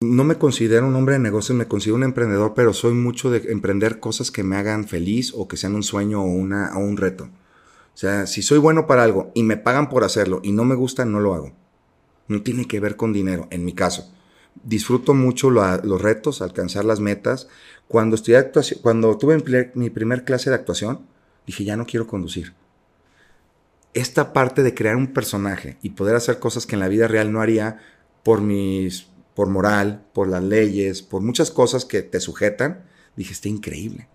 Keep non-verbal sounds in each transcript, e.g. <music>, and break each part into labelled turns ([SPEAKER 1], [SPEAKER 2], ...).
[SPEAKER 1] No me considero un hombre de negocios, me considero un emprendedor, pero soy mucho de emprender cosas que me hagan feliz o que sean un sueño o, una, un reto. O sea, si soy bueno para algo y me pagan por hacerlo y no me gusta, no lo hago. No tiene que ver con dinero, en mi caso. Disfruto mucho los retos, alcanzar las metas. Cuando, estudié cuando tuve mi primer clase de actuación, dije, ya no quiero conducir. Esta parte de crear un personaje y poder hacer cosas que en la vida real no haría por mis por moral, por las leyes, por muchas cosas que te sujetan, dije, está increíble.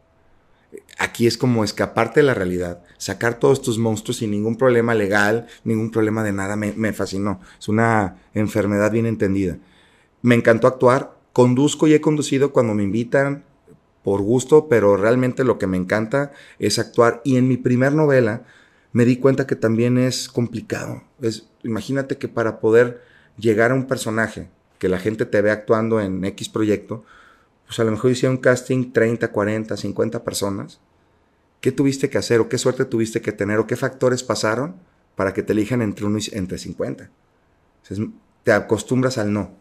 [SPEAKER 1] Aquí es como escaparte de la realidad, sacar todos tus monstruos sin ningún problema legal, ningún problema de nada, me, me fascinó. Es una enfermedad bien entendida. Me encantó actuar, conduzco y he conducido cuando me invitan por gusto, pero realmente lo que me encanta es actuar. Y en mi primer novela me di cuenta que también es complicado. Es, imagínate que para poder llegar a un personaje que la gente te ve actuando en X proyecto, pues a lo mejor hicieron casting 30, 40, 50 personas. ¿Qué tuviste que hacer o qué suerte tuviste que tener o qué factores pasaron para que te elijan entre uno y entre 50? te acostumbras al no,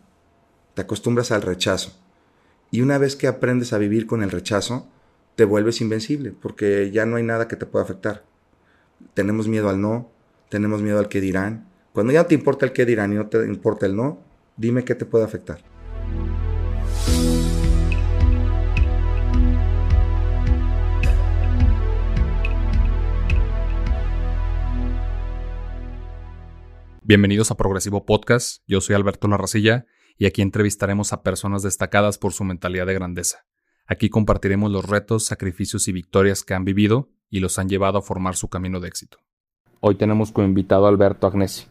[SPEAKER 1] te acostumbras al rechazo. Y una vez que aprendes a vivir con el rechazo, te vuelves invencible, porque ya no hay nada que te pueda afectar. Tenemos miedo al no, tenemos miedo al que dirán. Cuando ya no te importa el que dirán y no te importa el no, Dime qué te puede afectar.
[SPEAKER 2] Bienvenidos a Progresivo Podcast, yo soy Alberto Larracilla y aquí entrevistaremos a personas destacadas por su mentalidad de grandeza. Aquí compartiremos los retos, sacrificios y victorias que han vivido y los han llevado a formar su camino de éxito. Hoy tenemos como invitado a Alberto Agnesi,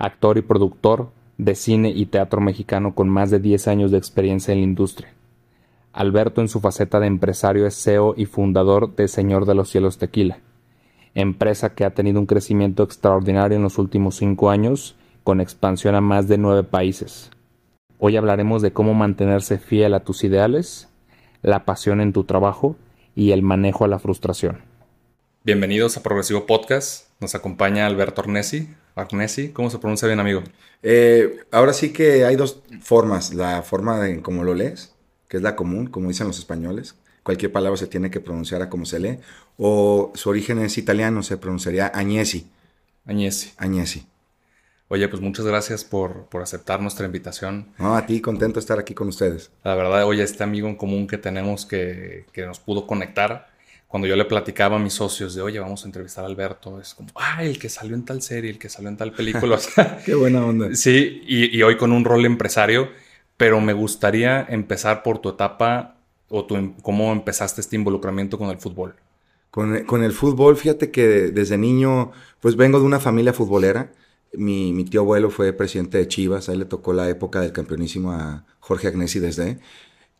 [SPEAKER 2] actor y productor, de cine y teatro mexicano con más de 10 años de experiencia en la industria. Alberto en su faceta de empresario es CEO y fundador de Señor de los Cielos Tequila, empresa que ha tenido un crecimiento extraordinario en los últimos cinco años, con expansión a más de nueve países. Hoy hablaremos de cómo mantenerse fiel a tus ideales, la pasión en tu trabajo y el manejo a la frustración. Bienvenidos a Progresivo Podcast. Nos acompaña Alberto Arnesi, Agnesi, ¿cómo se pronuncia bien, amigo?
[SPEAKER 1] Eh, ahora sí que hay dos formas. La forma de cómo lo lees, que es la común, como dicen los españoles. Cualquier palabra se tiene que pronunciar a como se lee. O su origen es italiano, se pronunciaría Agnesi.
[SPEAKER 2] Agnesi.
[SPEAKER 1] Agnesi.
[SPEAKER 2] Oye, pues muchas gracias por, por, aceptar nuestra invitación.
[SPEAKER 1] No, a ti, contento de estar aquí con ustedes.
[SPEAKER 2] La verdad, oye, este amigo en común que tenemos que, que nos pudo conectar, cuando yo le platicaba a mis socios de, oye, vamos a entrevistar a Alberto, es como, ah, el que salió en tal serie, el que salió en tal película. <laughs>
[SPEAKER 1] Qué buena onda.
[SPEAKER 2] Sí, y, hoy con un rol empresario, pero me gustaría empezar por tu etapa o tu, cómo empezaste este involucramiento con el fútbol.
[SPEAKER 1] Con, con, el fútbol, fíjate que desde niño, pues vengo de una familia futbolera. Mi, mi, tío abuelo fue presidente de Chivas, a él le tocó la época del campeonísimo a Jorge Agnesi desde.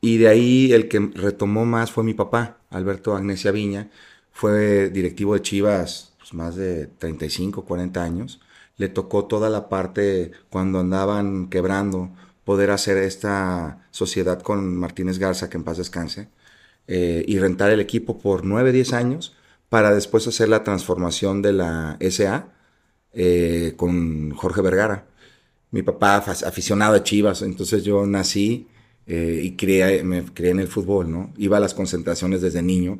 [SPEAKER 1] Y de ahí el que retomó más fue mi papá, Alberto Agnesia Viña. Fue directivo de Chivas pues, más de 35, 40 años. Le tocó toda la parte cuando andaban quebrando, poder hacer esta sociedad con Martínez Garza, que en paz descanse, eh, y rentar el equipo por 9, 10 años para después hacer la transformación de la SA eh, con Jorge Vergara. Mi papá aficionado a Chivas, entonces yo nací eh, y creé, me creé en el fútbol, ¿no? Iba a las concentraciones desde niño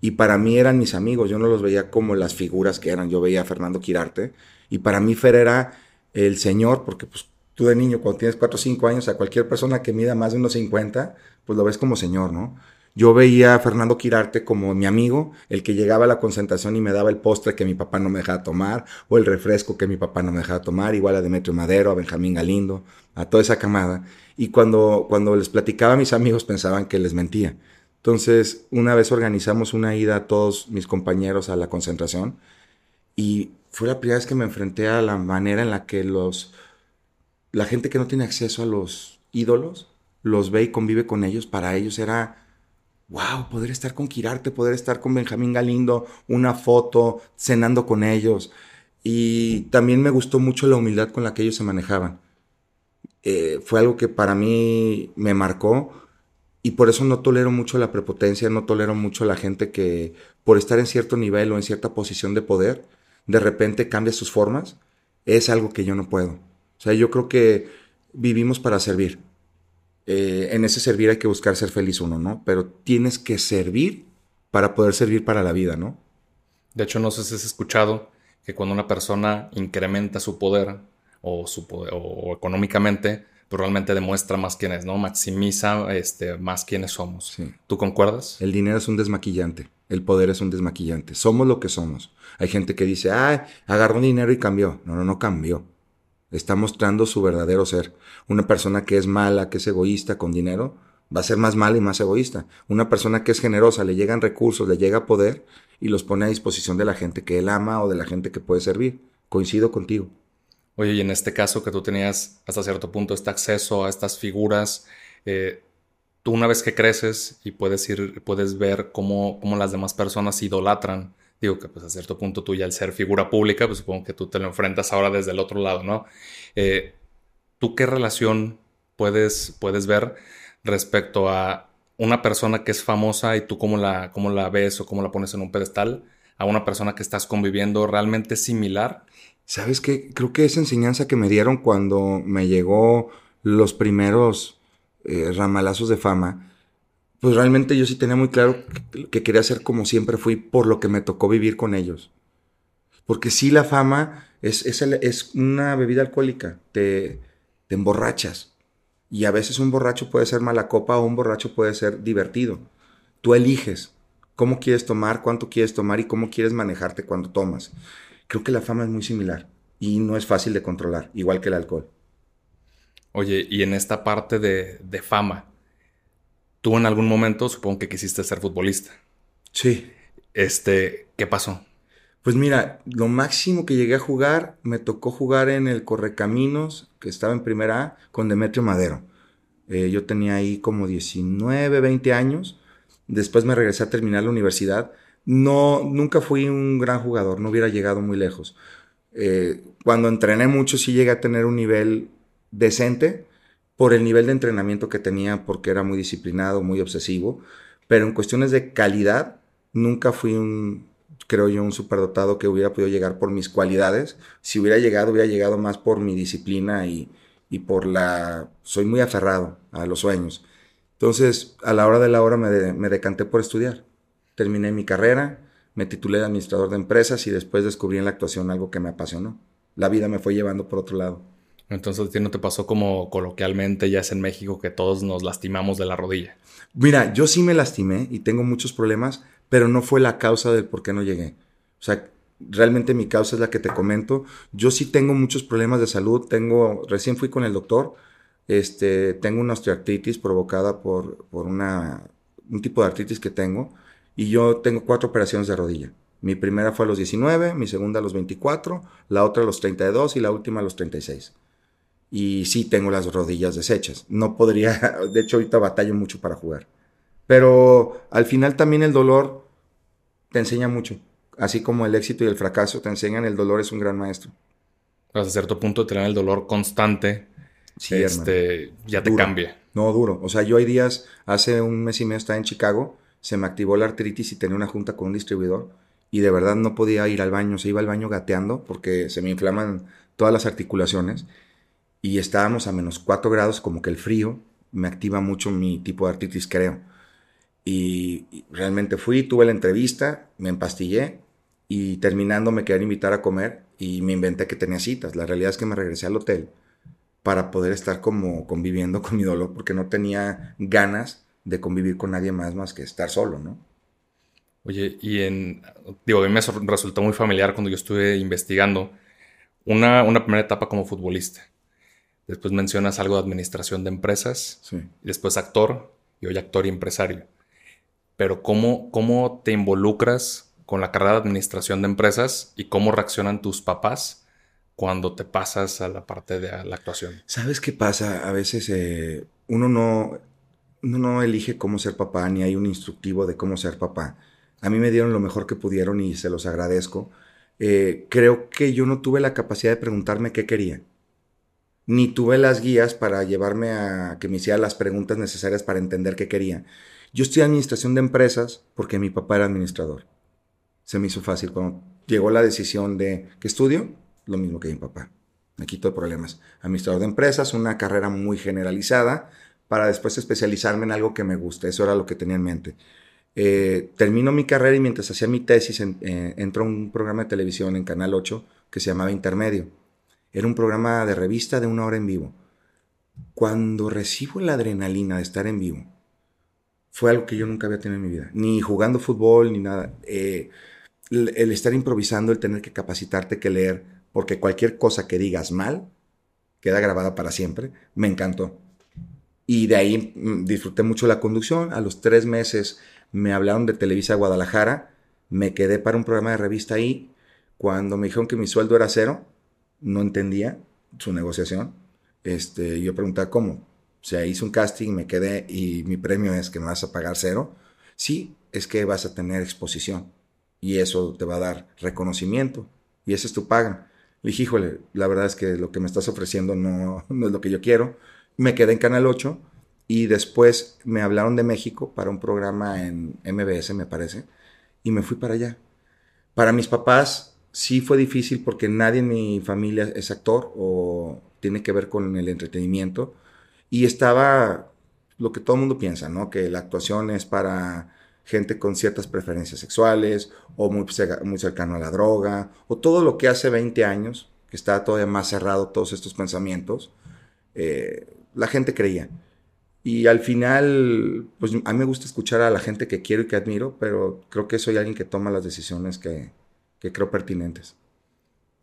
[SPEAKER 1] y para mí eran mis amigos, yo no los veía como las figuras que eran, yo veía a Fernando Quirarte y para mí Fer era el señor, porque pues tú de niño cuando tienes 4 o 5 años, a cualquier persona que mida más de unos 50, pues lo ves como señor, ¿no? Yo veía a Fernando Quirarte como mi amigo, el que llegaba a la concentración y me daba el postre que mi papá no me dejaba tomar, o el refresco que mi papá no me dejaba tomar, igual a Demetrio Madero, a Benjamín Galindo, a toda esa camada. Y cuando, cuando les platicaba a mis amigos pensaban que les mentía. Entonces, una vez organizamos una ida a todos mis compañeros a la concentración y fue la primera vez que me enfrenté a la manera en la que los, la gente que no tiene acceso a los ídolos los ve y convive con ellos. Para ellos era, wow, poder estar con Quirarte, poder estar con Benjamín Galindo, una foto, cenando con ellos. Y también me gustó mucho la humildad con la que ellos se manejaban. Eh, fue algo que para mí me marcó y por eso no tolero mucho la prepotencia, no tolero mucho la gente que por estar en cierto nivel o en cierta posición de poder, de repente cambia sus formas. Es algo que yo no puedo. O sea, yo creo que vivimos para servir. Eh, en ese servir hay que buscar ser feliz uno, ¿no? Pero tienes que servir para poder servir para la vida, ¿no?
[SPEAKER 2] De hecho, no sé si has escuchado que cuando una persona incrementa su poder o, su o económicamente, pues realmente demuestra más quién es, ¿no? Maximiza este, más quiénes somos. ¿Tú concuerdas?
[SPEAKER 1] El dinero es un desmaquillante, el poder es un desmaquillante. Somos lo que somos. Hay gente que dice, ah, agarró dinero y cambió. No, no, no cambió. Está mostrando su verdadero ser. Una persona que es mala, que es egoísta con dinero, va a ser más mala y más egoísta. Una persona que es generosa, le llegan recursos, le llega poder y los pone a disposición de la gente que él ama o de la gente que puede servir. Coincido contigo.
[SPEAKER 2] Oye, y en este caso que tú tenías hasta cierto punto este acceso a estas figuras, eh, tú una vez que creces y puedes ir, puedes ver cómo, cómo las demás personas idolatran, digo que pues a cierto punto tú ya al ser figura pública, pues supongo que tú te lo enfrentas ahora desde el otro lado, ¿no? Eh, ¿Tú qué relación puedes, puedes ver respecto a una persona que es famosa y tú cómo la, cómo la ves o cómo la pones en un pedestal a una persona que estás conviviendo realmente similar
[SPEAKER 1] ¿Sabes qué? Creo que esa enseñanza que me dieron cuando me llegó los primeros eh, ramalazos de fama, pues realmente yo sí tenía muy claro que, quería ser como siempre fui por lo que me tocó vivir con ellos. Porque sí la fama es, es, es una bebida alcohólica, te, te emborrachas. Y a veces un borracho puede ser mala copa o un borracho puede ser divertido. Tú eliges cómo quieres tomar, cuánto quieres tomar y cómo quieres manejarte cuando tomas. Creo que la fama es muy similar y no es fácil de controlar, igual que el alcohol.
[SPEAKER 2] Oye, y en esta parte de, fama, tú en algún momento supongo que quisiste ser futbolista.
[SPEAKER 1] Sí.
[SPEAKER 2] Este, ¿qué pasó?
[SPEAKER 1] Pues mira, lo máximo que llegué a jugar, me tocó jugar en el Correcaminos, que estaba en primera A, con Demetrio Madero. Eh, yo tenía ahí como 19, 20 años. Después me regresé a terminar la universidad no, nunca fui un gran jugador, no hubiera llegado muy lejos. Eh, cuando entrené mucho sí llegué a tener un nivel decente por el nivel de entrenamiento que tenía, porque era muy disciplinado, muy obsesivo, pero en cuestiones de calidad nunca fui un, creo yo, un superdotado que hubiera podido llegar por mis cualidades. Si hubiera llegado, hubiera llegado más por mi disciplina y, y por la... Soy muy aferrado a los sueños. Entonces, a la hora de la hora me, me decanté por estudiar terminé mi carrera, me titulé de administrador de empresas y después descubrí en la actuación algo que me apasionó. La vida me fue llevando por otro lado.
[SPEAKER 2] Entonces, ¿a ti no te pasó como coloquialmente ya es en México que todos nos lastimamos de la rodilla?
[SPEAKER 1] Mira, yo sí me lastimé y tengo muchos problemas, pero no fue la causa del por qué no llegué. O sea, realmente mi causa es la que te comento. Yo sí tengo muchos problemas de salud. Tengo, recién fui con el doctor. Este, tengo una osteoartritis provocada por, por una, un tipo de artritis que tengo y yo tengo cuatro operaciones de rodilla. Mi primera fue a los 19, mi segunda a los 24, la otra a los 32 y la última a los 36. Y sí tengo las rodillas deshechas. No podría, <laughs> de hecho ahorita batallo mucho para jugar. Pero al final también el dolor te enseña mucho. Así como el éxito y el fracaso te enseñan, el dolor es un gran maestro.
[SPEAKER 2] Hasta cierto punto tener el dolor constante este, ya te cambia.
[SPEAKER 1] No, duro. O sea, yo hay días, hace un mes y medio estaba en Chicago se me activó la artritis y tenía una junta con un distribuidor y de verdad no podía ir al baño, se iba al baño gateando porque se me inflaman todas las articulaciones y estábamos a menos 4 grados, como que el frío me activa mucho mi tipo de artritis, creo. Y, realmente fui, tuve la entrevista, me empastillé y terminando me querían invitar a comer y me inventé que tenía citas. La realidad es que me regresé al hotel para poder estar como conviviendo <laughs> con mi dolor porque no tenía ganas de convivir con nadie más más que estar solo, ¿no?
[SPEAKER 2] Oye, y en, digo, a mí me resultó muy familiar cuando yo estuve investigando una, una primera etapa como futbolista. Después mencionas algo de administración de empresas, sí. y después actor, y hoy actor y empresario. Pero ¿cómo, ¿cómo te involucras con la carrera de administración de empresas y cómo reaccionan tus papás cuando te pasas a la parte de la actuación?
[SPEAKER 1] ¿Sabes qué pasa? A veces eh, uno no uno no elige cómo ser papá, ni hay un instructivo de cómo ser papá. A mí me dieron lo mejor que pudieron y se los agradezco. Eh, creo que yo no tuve la capacidad de preguntarme qué quería. Ni tuve las guías para llevarme a que me hiciera las preguntas necesarias para entender qué quería. Yo estudié administración de empresas porque mi papá era administrador. Se me hizo fácil. Cuando llegó la decisión de qué estudio, lo mismo que mi papá. Me quito de problemas. Administrador de empresas, una carrera muy generalizada, para después especializarme en algo que me guste. Eso era lo que tenía en mente. Eh, termino mi carrera y mientras hacía mi tesis eh, entró un programa de televisión en Canal 8 que se llamaba Intermedio. Era un programa de revista de una hora en vivo. Cuando recibo la adrenalina de estar en vivo, fue algo que yo nunca había tenido en mi vida. Ni jugando fútbol, ni nada. Eh, el, el, estar improvisando, el tener que capacitarte, que leer, porque cualquier cosa que digas mal queda grabada para siempre, me encantó. Y de ahí mm, disfruté mucho la conducción. A los tres meses me hablaron de Televisa Guadalajara, me quedé para un programa de revista ahí. Cuando me dijeron que mi sueldo era cero, no entendía su negociación. Este, yo preguntaba cómo. O sea, hice un casting, me quedé y mi premio es que me vas a pagar cero. Sí, es que vas a tener exposición y eso te va a dar reconocimiento y esa es tu paga. Le dije, híjole, la verdad es que lo que me estás ofreciendo no, no es lo que yo quiero. Me quedé en Canal 8 y después me hablaron de México para un programa en MBS, me parece, y me fui para allá. Para mis papás sí fue difícil porque nadie en mi familia es actor o tiene que ver con el entretenimiento. Y estaba lo que todo el mundo piensa, ¿no? Que la actuación es para gente con ciertas preferencias sexuales o muy, cercano a la droga o todo lo que hace 20 años, que está todavía más cerrado todos estos pensamientos, eh, la gente creía. Y al final, pues a mí me gusta escuchar a la gente que quiero y que admiro, pero creo que soy alguien que toma las decisiones que, que creo pertinentes.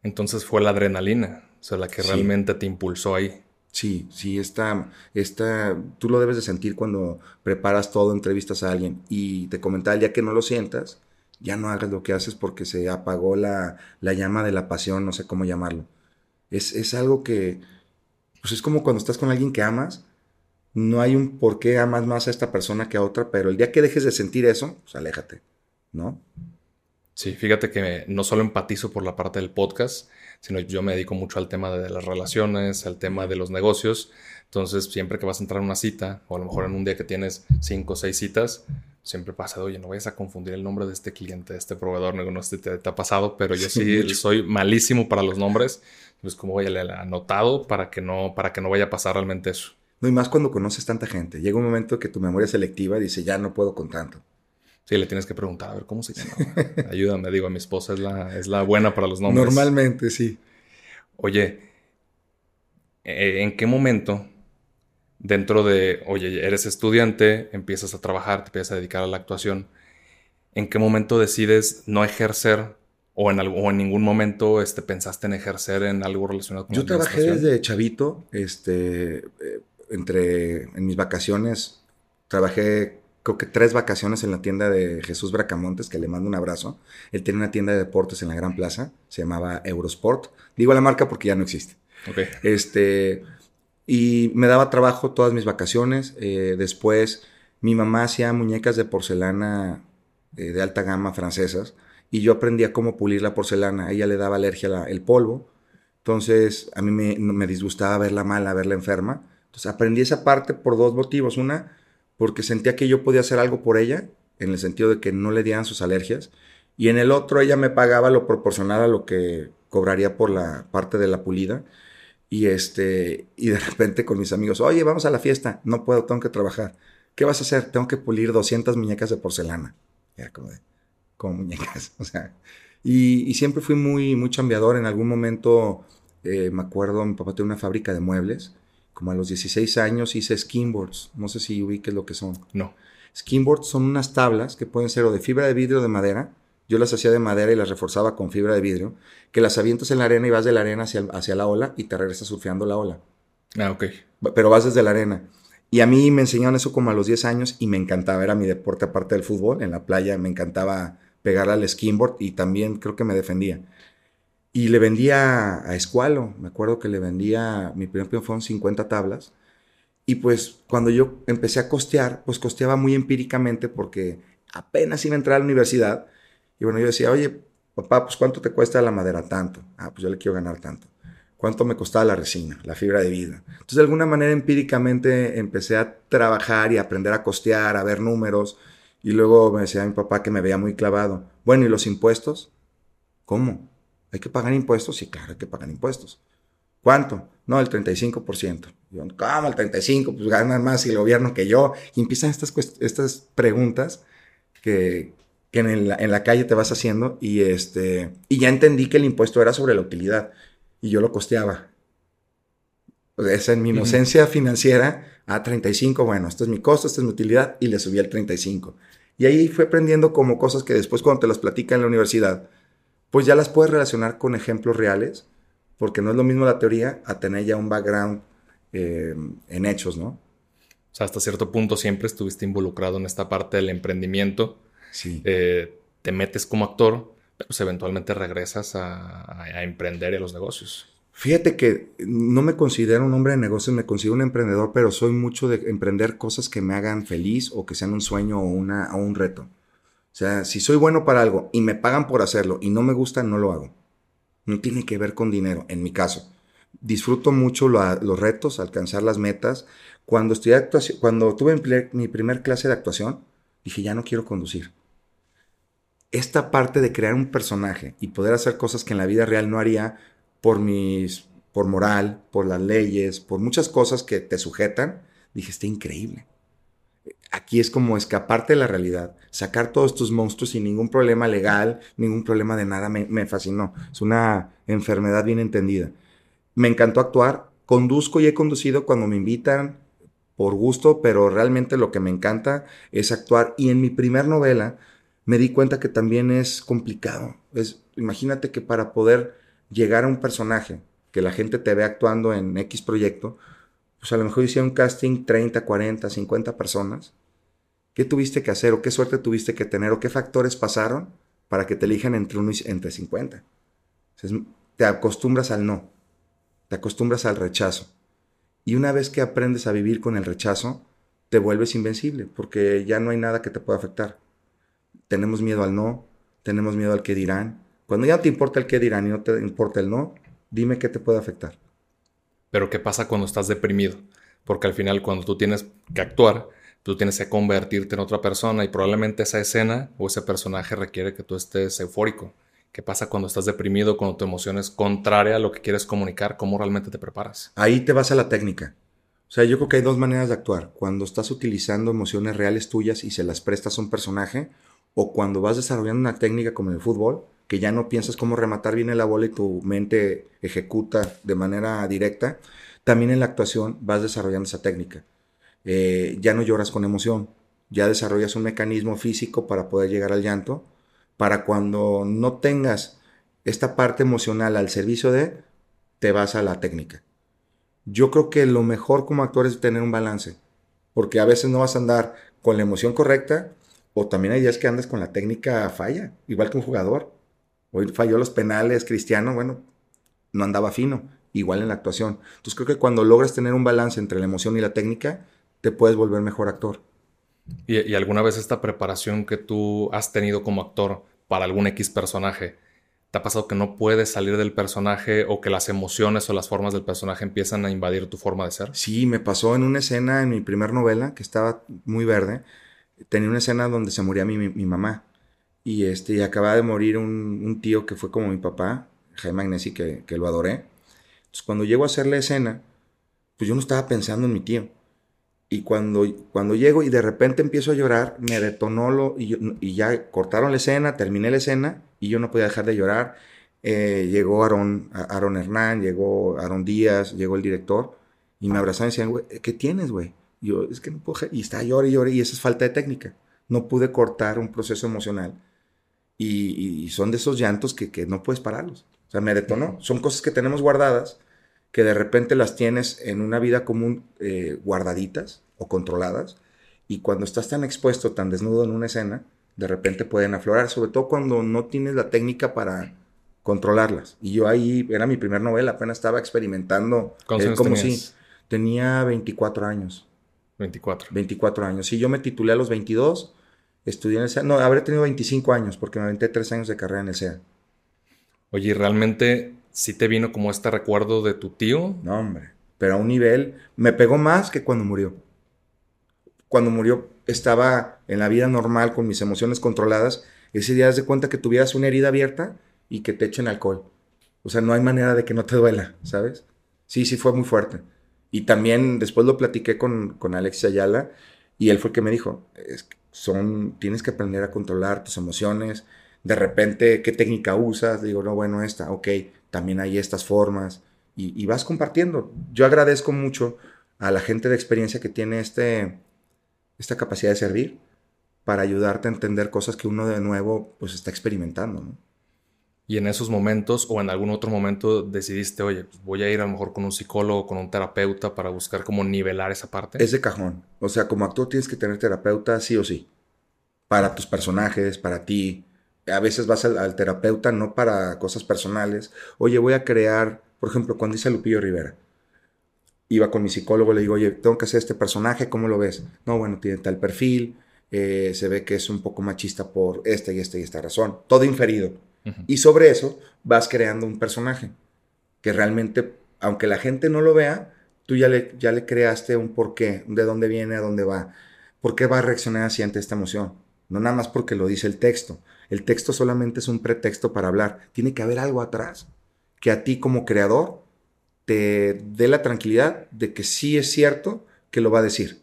[SPEAKER 2] Entonces fue la adrenalina, o sea, la que sí. realmente te impulsó ahí.
[SPEAKER 1] Sí, sí, esta, esta, tú lo debes de sentir cuando preparas todo, entrevistas a alguien y te comentaba, ya que no lo sientas, ya no hagas lo que haces porque se apagó la, la llama de la pasión, no sé cómo llamarlo. Es, es algo que, pues es como cuando estás con alguien que amas, no hay un por qué amas más a esta persona que a otra, pero el día que dejes de sentir eso, pues aléjate, ¿no?
[SPEAKER 2] Sí, fíjate que no solo empatizo por la parte del podcast, sino yo me dedico mucho al tema de las relaciones, al tema de los negocios. Entonces, siempre que vas a entrar a una cita, o a lo mejor en un día que tienes cinco o seis citas, siempre pasa, oye, no vayas a confundir el nombre de este cliente, de este proveedor, no, sé si te, te, ha pasado, pero yo sí, sí soy malísimo para los nombres. Pues como voy a anotado para que no, para que no vaya a pasar realmente eso.
[SPEAKER 1] No, y más cuando conoces tanta gente. Llega un momento que tu memoria selectiva dice, ya no puedo con tanto.
[SPEAKER 2] Sí, le tienes que preguntar, a ver, ¿cómo se llama? Ayúdame, digo, a mi esposa es la, es la buena para los nombres.
[SPEAKER 1] Normalmente, sí.
[SPEAKER 2] Oye, eh, ¿en qué momento dentro de, oye, eres estudiante, empiezas a trabajar, te empiezas a dedicar a la actuación, ¿en qué momento decides no ejercer o en, algo, o en ningún momento este, pensaste en ejercer en algo relacionado con
[SPEAKER 1] Yo trabajé desde chavito, este, eh, entre, en mis vacaciones, trabajé creo que tres vacaciones en la tienda de Jesús Bracamontes, que le mando un abrazo. Él tiene una tienda de deportes en la Gran Plaza, se llamaba Eurosport. Digo la marca porque ya no existe.
[SPEAKER 2] Okay.
[SPEAKER 1] Este, y me daba trabajo todas mis vacaciones. Eh, después, mi mamá hacía muñecas de porcelana eh, de alta gama francesas y yo aprendía cómo pulir la porcelana. A ella le daba alergia la, el polvo. Entonces, a mí me, me disgustaba verla mala, verla enferma. Entonces, aprendí esa parte por dos motivos. Una, porque sentía que yo podía hacer algo por ella, en el sentido de que no le dieran sus alergias, y en el otro ella me pagaba lo proporcional a lo que cobraría por la parte de la pulida, y este, y de <laughs> repente con mis amigos, oye, vamos a la fiesta, no puedo, tengo que trabajar, ¿qué vas a hacer? Tengo que pulir 200 muñecas de porcelana, era como de, como muñecas, <laughs> y siempre fui muy, muy chambeador, en algún momento, eh, me acuerdo, mi papá tenía una fábrica de muebles, como a los 16 años hice skimboards. No sé si ubiques lo que son.
[SPEAKER 2] No.
[SPEAKER 1] Skimboards son unas tablas que pueden ser o de fibra de vidrio o de madera. Yo las hacía de madera y las reforzaba con fibra de vidrio, que las avientas en la arena y vas de la arena hacia, hacia la ola y te regresas surfeando la ola.
[SPEAKER 2] Ah, ok.
[SPEAKER 1] Pero vas desde la arena. Y a mí me enseñaron eso como a los 10 años y me encantaba, era mi deporte aparte del fútbol. En la playa me encantaba pegar al skimboard y también creo que me defendía. Y le vendía a Escualo, me acuerdo que le vendía, mi primer fueron 50 tablas. Y pues cuando yo empecé a costear, pues costeaba muy empíricamente porque apenas iba a entrar a la universidad. Y bueno, yo decía, oye, papá, pues ¿cuánto te cuesta la madera? Tanto. Ah, pues yo le quiero ganar tanto. ¿Cuánto me costaba la resina, la fibra de vidrio? Entonces, de alguna manera empíricamente empecé a trabajar y aprender a costear, a ver números. Y luego me decía mi papá que me veía muy clavado. Bueno, ¿y los impuestos? ¿Cómo? ¿Hay que pagar impuestos? Sí, claro, hay que pagar impuestos. ¿Cuánto? No, el 35%. Yo, ¿cómo el 35? Pues ganan más el gobierno que yo. Y empiezan estas, estas preguntas que, que en, la, en, la, calle te vas haciendo y, este, y ya entendí que el impuesto era sobre la utilidad y yo lo costeaba. Esa en mi inocencia financiera, a 35, bueno, esto es mi costo, esta es mi utilidad y le subí al 35. Y ahí fue aprendiendo como cosas que después cuando te las platica en la universidad, pues ya las puedes relacionar con ejemplos reales, porque no es lo mismo la teoría a tener ya un background eh, en hechos, ¿no?
[SPEAKER 2] O sea, hasta cierto punto siempre estuviste involucrado en esta parte del emprendimiento.
[SPEAKER 1] Sí.
[SPEAKER 2] Eh, te metes como actor, pero pues eventualmente regresas a, a, emprender en los negocios.
[SPEAKER 1] Fíjate que no me considero un hombre de negocios, me considero un emprendedor, pero soy mucho de emprender cosas que me hagan feliz o que sean un sueño o, una, o un reto. O sea, si soy bueno para algo y me pagan por hacerlo y no me gusta, no lo hago. No tiene que ver con dinero, en mi caso. Disfruto mucho los retos, alcanzar las metas. Cuando, estudié cuando tuve mi primer clase de actuación, dije, ya no quiero conducir. Esta parte de crear un personaje y poder hacer cosas que en la vida real no haría por mis, por moral, por las leyes, por muchas cosas que te sujetan, dije, está increíble aquí es como escaparte de la realidad, sacar todos tus monstruos sin ningún problema legal, ningún problema de nada, me, fascinó. Es una enfermedad bien entendida. Me encantó actuar, conduzco y he conducido cuando me invitan por gusto, pero realmente lo que me encanta es actuar. Y en mi primer novela me di cuenta que también es complicado. Es, imagínate que para poder llegar a un personaje, que la gente te ve actuando en X proyecto, pues a lo mejor hicieron un casting 30, 40, 50 personas ¿Qué tuviste que hacer o qué suerte tuviste que tener o qué factores pasaron para que te elijan entre uno y entre 50? te acostumbras al no, te acostumbras al rechazo. Y una vez que aprendes a vivir con el rechazo, te vuelves invencible porque ya no hay nada que te pueda afectar. Tenemos miedo al no, tenemos miedo al que dirán. Cuando ya no te importa el qué dirán y no te importa el no, dime qué te puede afectar.
[SPEAKER 2] Pero ¿qué pasa cuando estás deprimido? Porque al final cuando tú tienes que actuar, tú tienes que convertirte en otra persona y probablemente esa escena o ese personaje requiere que tú estés eufórico. ¿Qué pasa cuando estás deprimido, cuando tu emoción es contraria a lo que quieres comunicar? ¿Cómo realmente te preparas?
[SPEAKER 1] Ahí te vas a la técnica. O sea, yo creo que hay dos maneras de actuar. Cuando estás utilizando emociones reales tuyas y se las prestas a un personaje, o cuando vas desarrollando una técnica como en el fútbol, que ya no piensas cómo rematar bien la bola y tu mente ejecuta de manera directa, también en la actuación vas desarrollando esa técnica. Eh, ya no lloras con emoción, ya desarrollas un mecanismo físico para poder llegar al llanto, para cuando no tengas esta parte emocional al servicio de, te vas a la técnica. Yo creo que lo mejor como actor es tener un balance, porque a veces no vas a andar con la emoción correcta, o también hay días que andas con la técnica falla, igual que un jugador. Hoy falló los penales, Cristiano, bueno, no andaba fino, igual en la actuación. Entonces creo que cuando logras tener un balance entre la emoción y la técnica, te puedes volver mejor actor.
[SPEAKER 2] ¿Y, alguna vez esta preparación que tú has tenido como actor para algún X personaje, te ha pasado que no puedes salir del personaje o que las emociones o las formas del personaje empiezan a invadir tu forma de ser?
[SPEAKER 1] Sí, me pasó en una escena en mi primer novela que estaba muy verde. Tenía una escena donde se moría mi, mi, mamá y, este, y acababa de morir un, tío que fue como mi papá, Jaime Agnesi, que, que lo adoré. Entonces, cuando llego a hacer la escena, pues yo no estaba pensando en mi tío y cuando, cuando llego y de repente empiezo a llorar, me detonó y, ya cortaron la escena, terminé la escena y yo no podía dejar de llorar. Eh, llegó Aaron, Aaron Hernán, llegó Aaron Díaz, llegó el director y me abrazaron y decían, güey, ¿qué tienes, güey? Yo, es que no puedo, y está llorando y llorando y esa es falta de técnica. No pude cortar un proceso emocional y, son de esos llantos que, que no puedes pararlos. O sea, me detonó. Son cosas que tenemos guardadas que de repente las tienes en una vida común eh, guardaditas o controladas y cuando estás tan expuesto, tan desnudo en una escena, de repente pueden aflorar, sobre todo cuando no tienes la técnica para controlarlas. Y yo ahí, era mi primer novela, apenas estaba experimentando.
[SPEAKER 2] Eh, como si
[SPEAKER 1] tenía 24 años.
[SPEAKER 2] 24.
[SPEAKER 1] 24 años. Sí, yo me titulé a los 22, estudié en el SEA. No, habré tenido 25 años porque me aventé 3 años de carrera en el SEA.
[SPEAKER 2] Oye, ¿realmente sí te vino como este recuerdo de tu tío.
[SPEAKER 1] No, hombre. Pero a un nivel, me pegó más que cuando murió. Cuando murió estaba en la vida normal con mis emociones controladas. Ese día das de cuenta que tuvieras una herida abierta y que te echen alcohol. O sea, no hay manera de que no te duela, ¿sabes? Sí, sí fue muy fuerte. Y también después lo platiqué con, con Alex Ayala y él fue el que me dijo, son, tienes que aprender a controlar tus emociones. De repente, ¿qué técnica usas? Digo, no, bueno, esta, ok, también hay estas formas. Y, y vas compartiendo. Yo agradezco mucho a la gente de experiencia que tiene este, esta capacidad de servir para ayudarte a entender cosas que uno de nuevo pues está experimentando. ¿no?
[SPEAKER 2] Y en esos momentos o en algún otro momento decidiste, oye, pues voy a ir a lo mejor con un psicólogo, con un terapeuta para buscar cómo nivelar esa parte.
[SPEAKER 1] Es de cajón. O sea, como actor tienes que tener terapeuta sí o sí. Para tus personajes, para ti. A veces vas al, terapeuta no para cosas personales. Oye, voy a crear, por ejemplo, cuando dice Lupillo Rivera. Iba con mi psicólogo, le digo, oye, tengo que hacer este personaje, ¿cómo lo ves? No, bueno, tiene tal perfil, eh, se ve que es un poco machista por esta y esta y esta razón. Todo inferido y sobre eso vas creando un personaje que realmente, aunque la gente no lo vea, tú ya le, ya le creaste un porqué, de dónde viene, a dónde va, por qué va a reaccionar así ante esta emoción. No nada más porque lo dice el texto. El texto solamente es un pretexto para hablar. Tiene que haber algo atrás que a ti como creador te dé la tranquilidad de que sí es cierto que lo va a decir.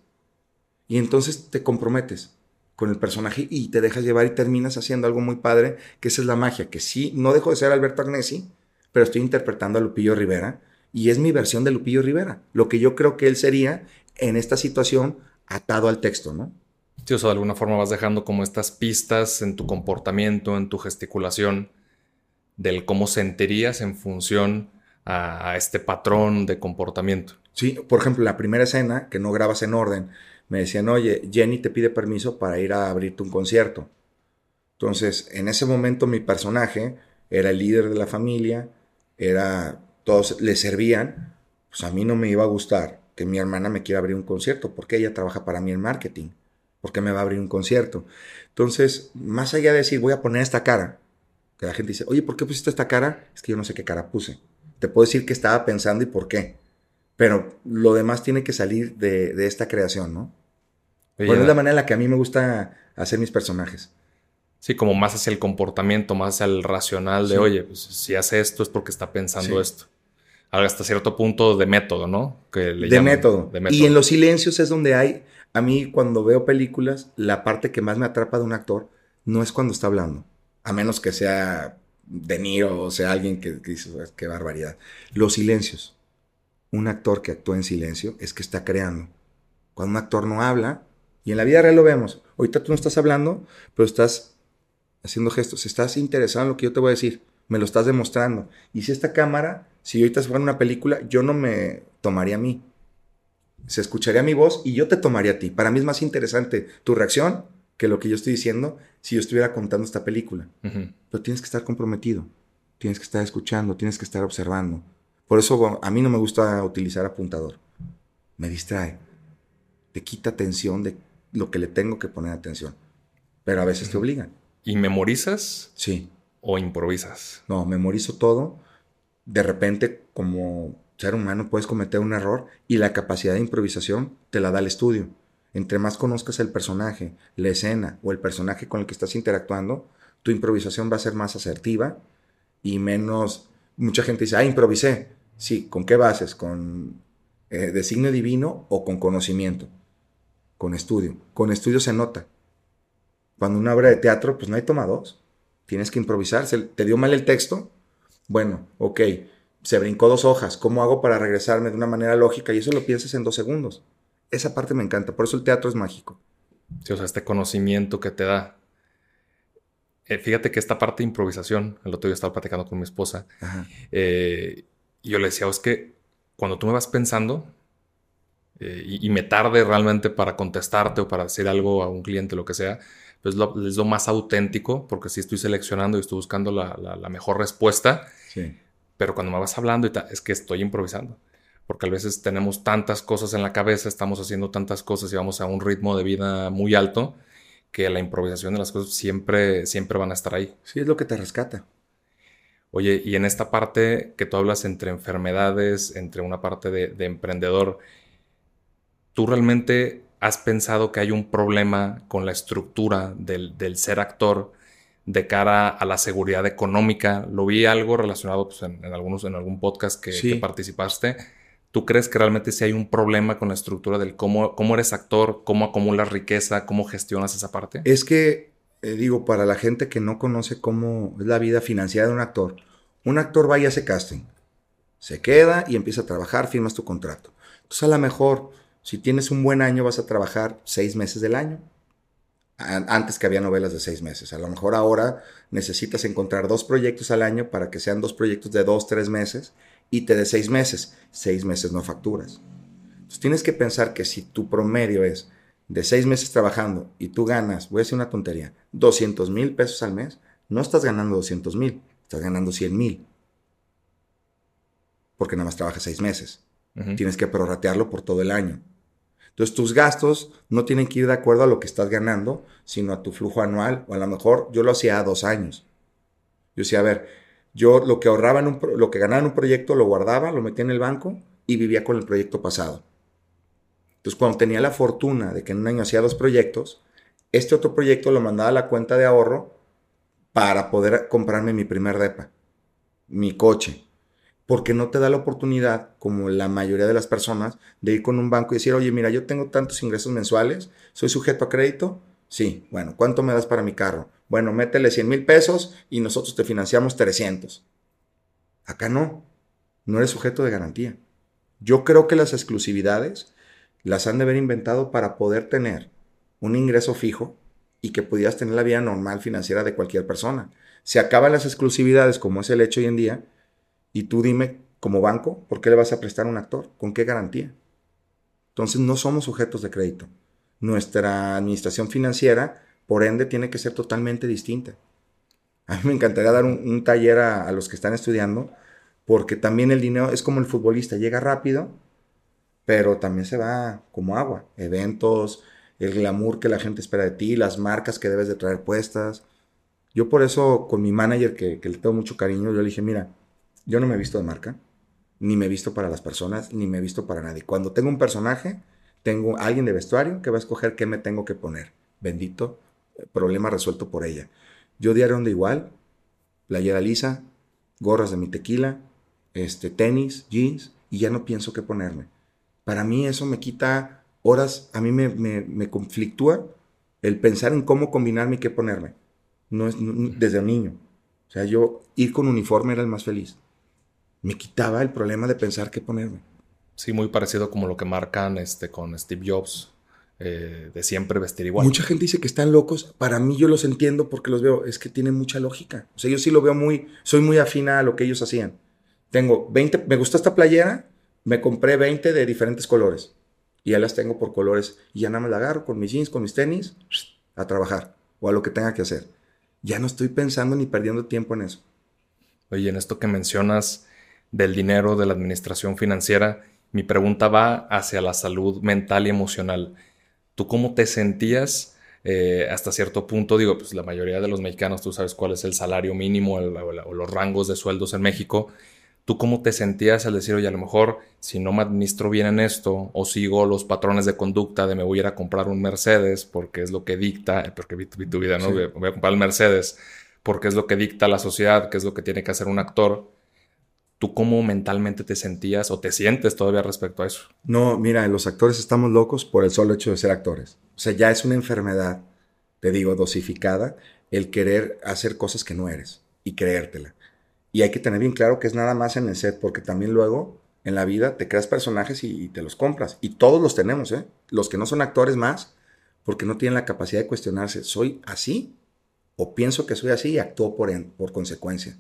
[SPEAKER 1] Y entonces te comprometes con el personaje y te dejas llevar y terminas haciendo algo muy padre, que esa es la magia, que sí, no dejo de ser Alberto Agnesi, pero estoy interpretando a Lupillo Rivera y es mi versión de Lupillo Rivera, lo que yo creo que él sería en esta situación atado al texto, ¿no?
[SPEAKER 2] Sí, o de alguna forma vas dejando como estas pistas en tu comportamiento, en tu gesticulación, del cómo sentirías en función a, a este patrón de comportamiento.
[SPEAKER 1] Sí, por ejemplo, la primera escena, que no grabas en orden, me decían, oye, Jenny te pide permiso para ir a abrirte un concierto. Entonces, en ese momento mi personaje era el líder de la familia, era, todos le servían, pues a mí no me iba a gustar que mi hermana me quiera abrir un concierto, porque ella trabaja para mí en marketing, porque me va a abrir un concierto. Entonces, más allá de decir, voy a poner esta cara, que la gente dice, oye, ¿por qué pusiste esta cara? Es que yo no sé qué cara puse. Te puedo decir qué estaba pensando y por qué. Pero lo demás tiene que salir de, de esta creación, ¿no? Bueno, es la manera en la que a mí me gusta hacer mis personajes.
[SPEAKER 2] Sí, como más hacia el comportamiento, más hacia el racional de, oye, pues, si hace esto es porque está pensando esto. Hasta cierto punto de método, ¿no?
[SPEAKER 1] Que de, método. de, método. Y en los silencios es donde hay, a mí cuando veo películas, la parte que más me atrapa de un actor no es cuando está hablando, a menos que sea De Niro o sea alguien que, dice, qué barbaridad. Los silencios. Un actor que actúa en silencio es que está creando. Cuando un actor no habla, y en la vida real lo vemos. Ahorita tú no estás hablando, pero estás haciendo gestos. Estás interesado en lo que yo te voy a decir. Me lo estás demostrando. Y si esta cámara, si ahorita fuera una película, yo no me tomaría a mí. Se escucharía mi voz y yo te tomaría a ti. Para mí es más interesante tu reacción que lo que yo estoy diciendo si yo estuviera contando esta película. Pero tienes que estar comprometido. Tienes que estar escuchando, tienes que estar observando. Por eso a mí no me gusta utilizar apuntador. Me distrae. Te quita atención de lo que le tengo que poner atención. Pero a veces te obligan.
[SPEAKER 2] ¿Y memorizas?
[SPEAKER 1] Sí.
[SPEAKER 2] ¿O improvisas?
[SPEAKER 1] No, memorizo todo. De repente, como ser humano, puedes cometer un error y la capacidad de improvisación te la da el estudio. Entre más conozcas el personaje, la escena o el personaje con el que estás interactuando, tu improvisación va a ser más asertiva y menos... Mucha gente dice, ah, improvisé. Sí, ¿con qué bases? ¿Con eh, designio divino o con conocimiento? con estudio. Con estudio se nota. Cuando una obra de teatro, pues no hay toma dos. Tienes que improvisar. ¿Te dio mal el texto? Bueno, ok. Se brincó dos hojas. ¿Cómo hago para regresarme de una manera lógica? Y eso lo piensas en dos segundos. Esa parte me encanta. Por eso el teatro es mágico.
[SPEAKER 2] Sí, o sea, este conocimiento que te da. Eh, fíjate que esta parte de improvisación, el otro día estaba platicando con mi esposa, eh, y yo le decía, es que cuando tú me vas pensando, eh, y, me tarde realmente para contestarte o para decir algo a un cliente, lo que sea, pues lo, es lo más auténtico, porque si estoy seleccionando y estoy buscando la, la, mejor respuesta, sí. Pero cuando me vas hablando y es que estoy improvisando, porque a veces tenemos tantas cosas en la cabeza, estamos haciendo tantas cosas y vamos a un ritmo de vida muy alto, que la improvisación de las cosas siempre, siempre van a estar ahí.
[SPEAKER 1] Sí, es lo que te rescata.
[SPEAKER 2] Oye, y en esta parte que tú hablas entre enfermedades, entre una parte de, de emprendedor, ¿Tú realmente has pensado que hay un problema con la estructura del, ser actor de cara a la seguridad económica? Lo vi algo relacionado pues, en, algunos, en algún podcast que, participaste. ¿Tú crees que realmente si hay un problema con la estructura del cómo, cómo eres actor, cómo acumulas riqueza, cómo gestionas esa parte?
[SPEAKER 1] Es que, eh, digo, para la gente que no conoce cómo es la vida financiera de un actor, un actor va y hace casting, se queda y empieza a trabajar, firmas tu contrato. Entonces, a lo mejor, si tienes un buen año, vas a trabajar seis meses del año. Antes que había novelas de seis meses. A lo mejor ahora necesitas encontrar dos proyectos al año para que sean dos proyectos de dos, tres meses y te dé seis meses. Seis meses no facturas. Entonces tienes que pensar que si tu promedio es de seis meses trabajando y tú ganas, voy a decir una tontería, 200 mil pesos al mes, no estás ganando 200 mil, estás ganando 100 mil. Porque nada más trabajas seis meses. Tienes que prorratearlo por todo el año. Entonces tus gastos no tienen que ir de acuerdo a lo que estás ganando, sino a tu flujo anual, o a lo mejor yo lo hacía a dos años. Yo decía, a ver, yo lo que ahorraba en un, lo que ganaba en un proyecto lo guardaba, lo metía en el banco y vivía con el proyecto pasado. Entonces, cuando tenía la fortuna de que en un año hacía dos proyectos, este otro proyecto lo mandaba a la cuenta de ahorro para poder comprarme mi primer depa, mi coche. Porque no te da la oportunidad, como la mayoría de las personas, de ir con un banco y decir, oye, mira, yo tengo tantos ingresos mensuales, soy sujeto a crédito. Sí, bueno, ¿cuánto me das para mi carro? Bueno, métele 100 mil pesos y nosotros te financiamos 300. Acá no, no eres sujeto de garantía. Yo creo que las exclusividades las han de haber inventado para poder tener un ingreso fijo y que pudieras tener la vida normal financiera de cualquier persona. Se acaban las exclusividades, como es el hecho hoy en día, y tú dime, como banco, ¿por qué le vas a prestar a un actor? ¿Con qué garantía? Entonces no somos sujetos de crédito. Nuestra administración financiera por ende tiene que ser totalmente distinta. A mí me encantaría dar un, taller a, los que están estudiando, porque también el dinero es como el futbolista, llega rápido, pero también se va como agua. Eventos, el glamour que la gente espera de ti, las marcas que debes de traer puestas. Yo por eso con mi manager, que, que le tengo mucho cariño, yo le dije, mira, yo no me he visto de marca, ni me he visto para las personas, ni me he visto para nadie. Cuando tengo un personaje, tengo alguien de vestuario que va a escoger qué me tengo que poner. Bendito problema resuelto por ella. Yo diario ando igual, playera lisa, gorras de mi tequila, este, tenis, jeans, y ya no pienso qué ponerme. Para mí eso me quita horas, a mí me, me, conflictúa el pensar en cómo combinarme y qué ponerme. No es desde niño. O sea, yo ir con uniforme era el más feliz. Me quitaba el problema de pensar qué ponerme.
[SPEAKER 2] Sí, muy parecido como lo que marcan este, con Steve Jobs eh, de siempre vestir igual.
[SPEAKER 1] Mucha gente dice que están locos. Para mí yo los entiendo porque los veo, es que tienen mucha lógica. O sea, yo sí lo veo muy, soy muy afina a lo que ellos hacían. Tengo 20, me gustó esta playera, me compré 20 de diferentes colores. Y ya las tengo por colores. Y ya nada más la agarro con mis jeans, con mis tenis, a trabajar o a lo que tenga que hacer. Ya no estoy pensando ni perdiendo tiempo en eso.
[SPEAKER 2] Oye, en esto que mencionas del dinero, de la administración financiera, mi pregunta va hacia la salud mental y emocional. ¿Tú cómo te sentías eh, hasta cierto punto? Digo, pues la mayoría de los mexicanos, tú sabes cuál es el salario mínimo o los rangos de sueldos en México. ¿Tú cómo te sentías al decir, oye, a lo mejor si no me administro bien en esto o sigo los patrones de conducta de me voy a ir a comprar un Mercedes porque es lo que dicta, eh, porque vi, tu vida, ¿no? Voy a comprar el Mercedes porque es lo que dicta la sociedad, que es lo que tiene que hacer un actor ¿Tú cómo mentalmente te sentías o te sientes todavía respecto a eso?
[SPEAKER 1] No, mira, los actores estamos locos por el solo hecho de ser actores. O sea, ya es una enfermedad, te digo, dosificada, el querer hacer cosas que no eres y creértela. Y hay que tener bien claro que es nada más en el set, porque también luego en la vida te creas personajes y, te los compras. Y todos los tenemos, ¿eh? Los que no son actores más, porque no tienen la capacidad de cuestionarse, ¿soy así? ¿O pienso que soy así y actúo por, por consecuencia?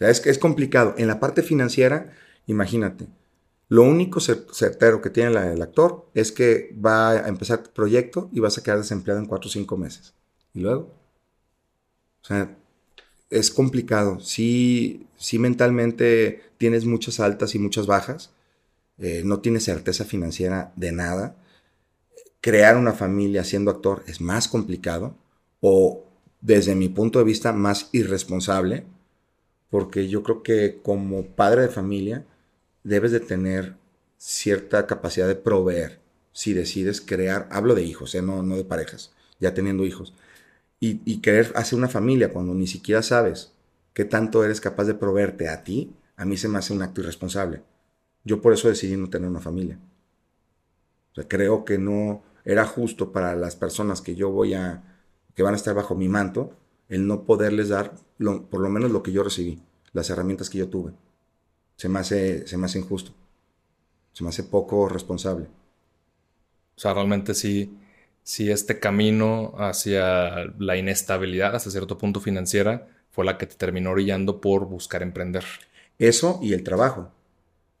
[SPEAKER 1] Sea, es, es complicado. En la parte financiera, imagínate, lo único certero que tiene el actor es que va a empezar tu proyecto y vas a quedar desempleado en cuatro o cinco meses. ¿Y luego? O sea, es complicado. Sí, sí mentalmente tienes muchas altas y muchas bajas. Eh, no tienes certeza financiera de nada. Crear una familia siendo actor es más complicado o, desde mi punto de vista, más irresponsable porque yo creo que como padre de familia debes de tener cierta capacidad de proveer si decides crear, hablo de hijos, ¿eh? no, no de parejas, ya teniendo hijos, y, querer hacer una familia cuando ni siquiera sabes qué tanto eres capaz de proveerte a ti, a mí se me hace un acto irresponsable. Yo por eso decidí no tener una familia. Creo que no era justo para las personas que yo voy a, que van a estar bajo mi manto, el no poderles dar por lo menos lo que yo recibí, las herramientas que yo tuve. Se me hace, se me hace injusto. Se me hace poco responsable.
[SPEAKER 2] O sea, realmente sí, sí este camino hacia la inestabilidad, hasta cierto punto financiera, fue la que te terminó orillando por buscar emprender.
[SPEAKER 1] Eso y el trabajo.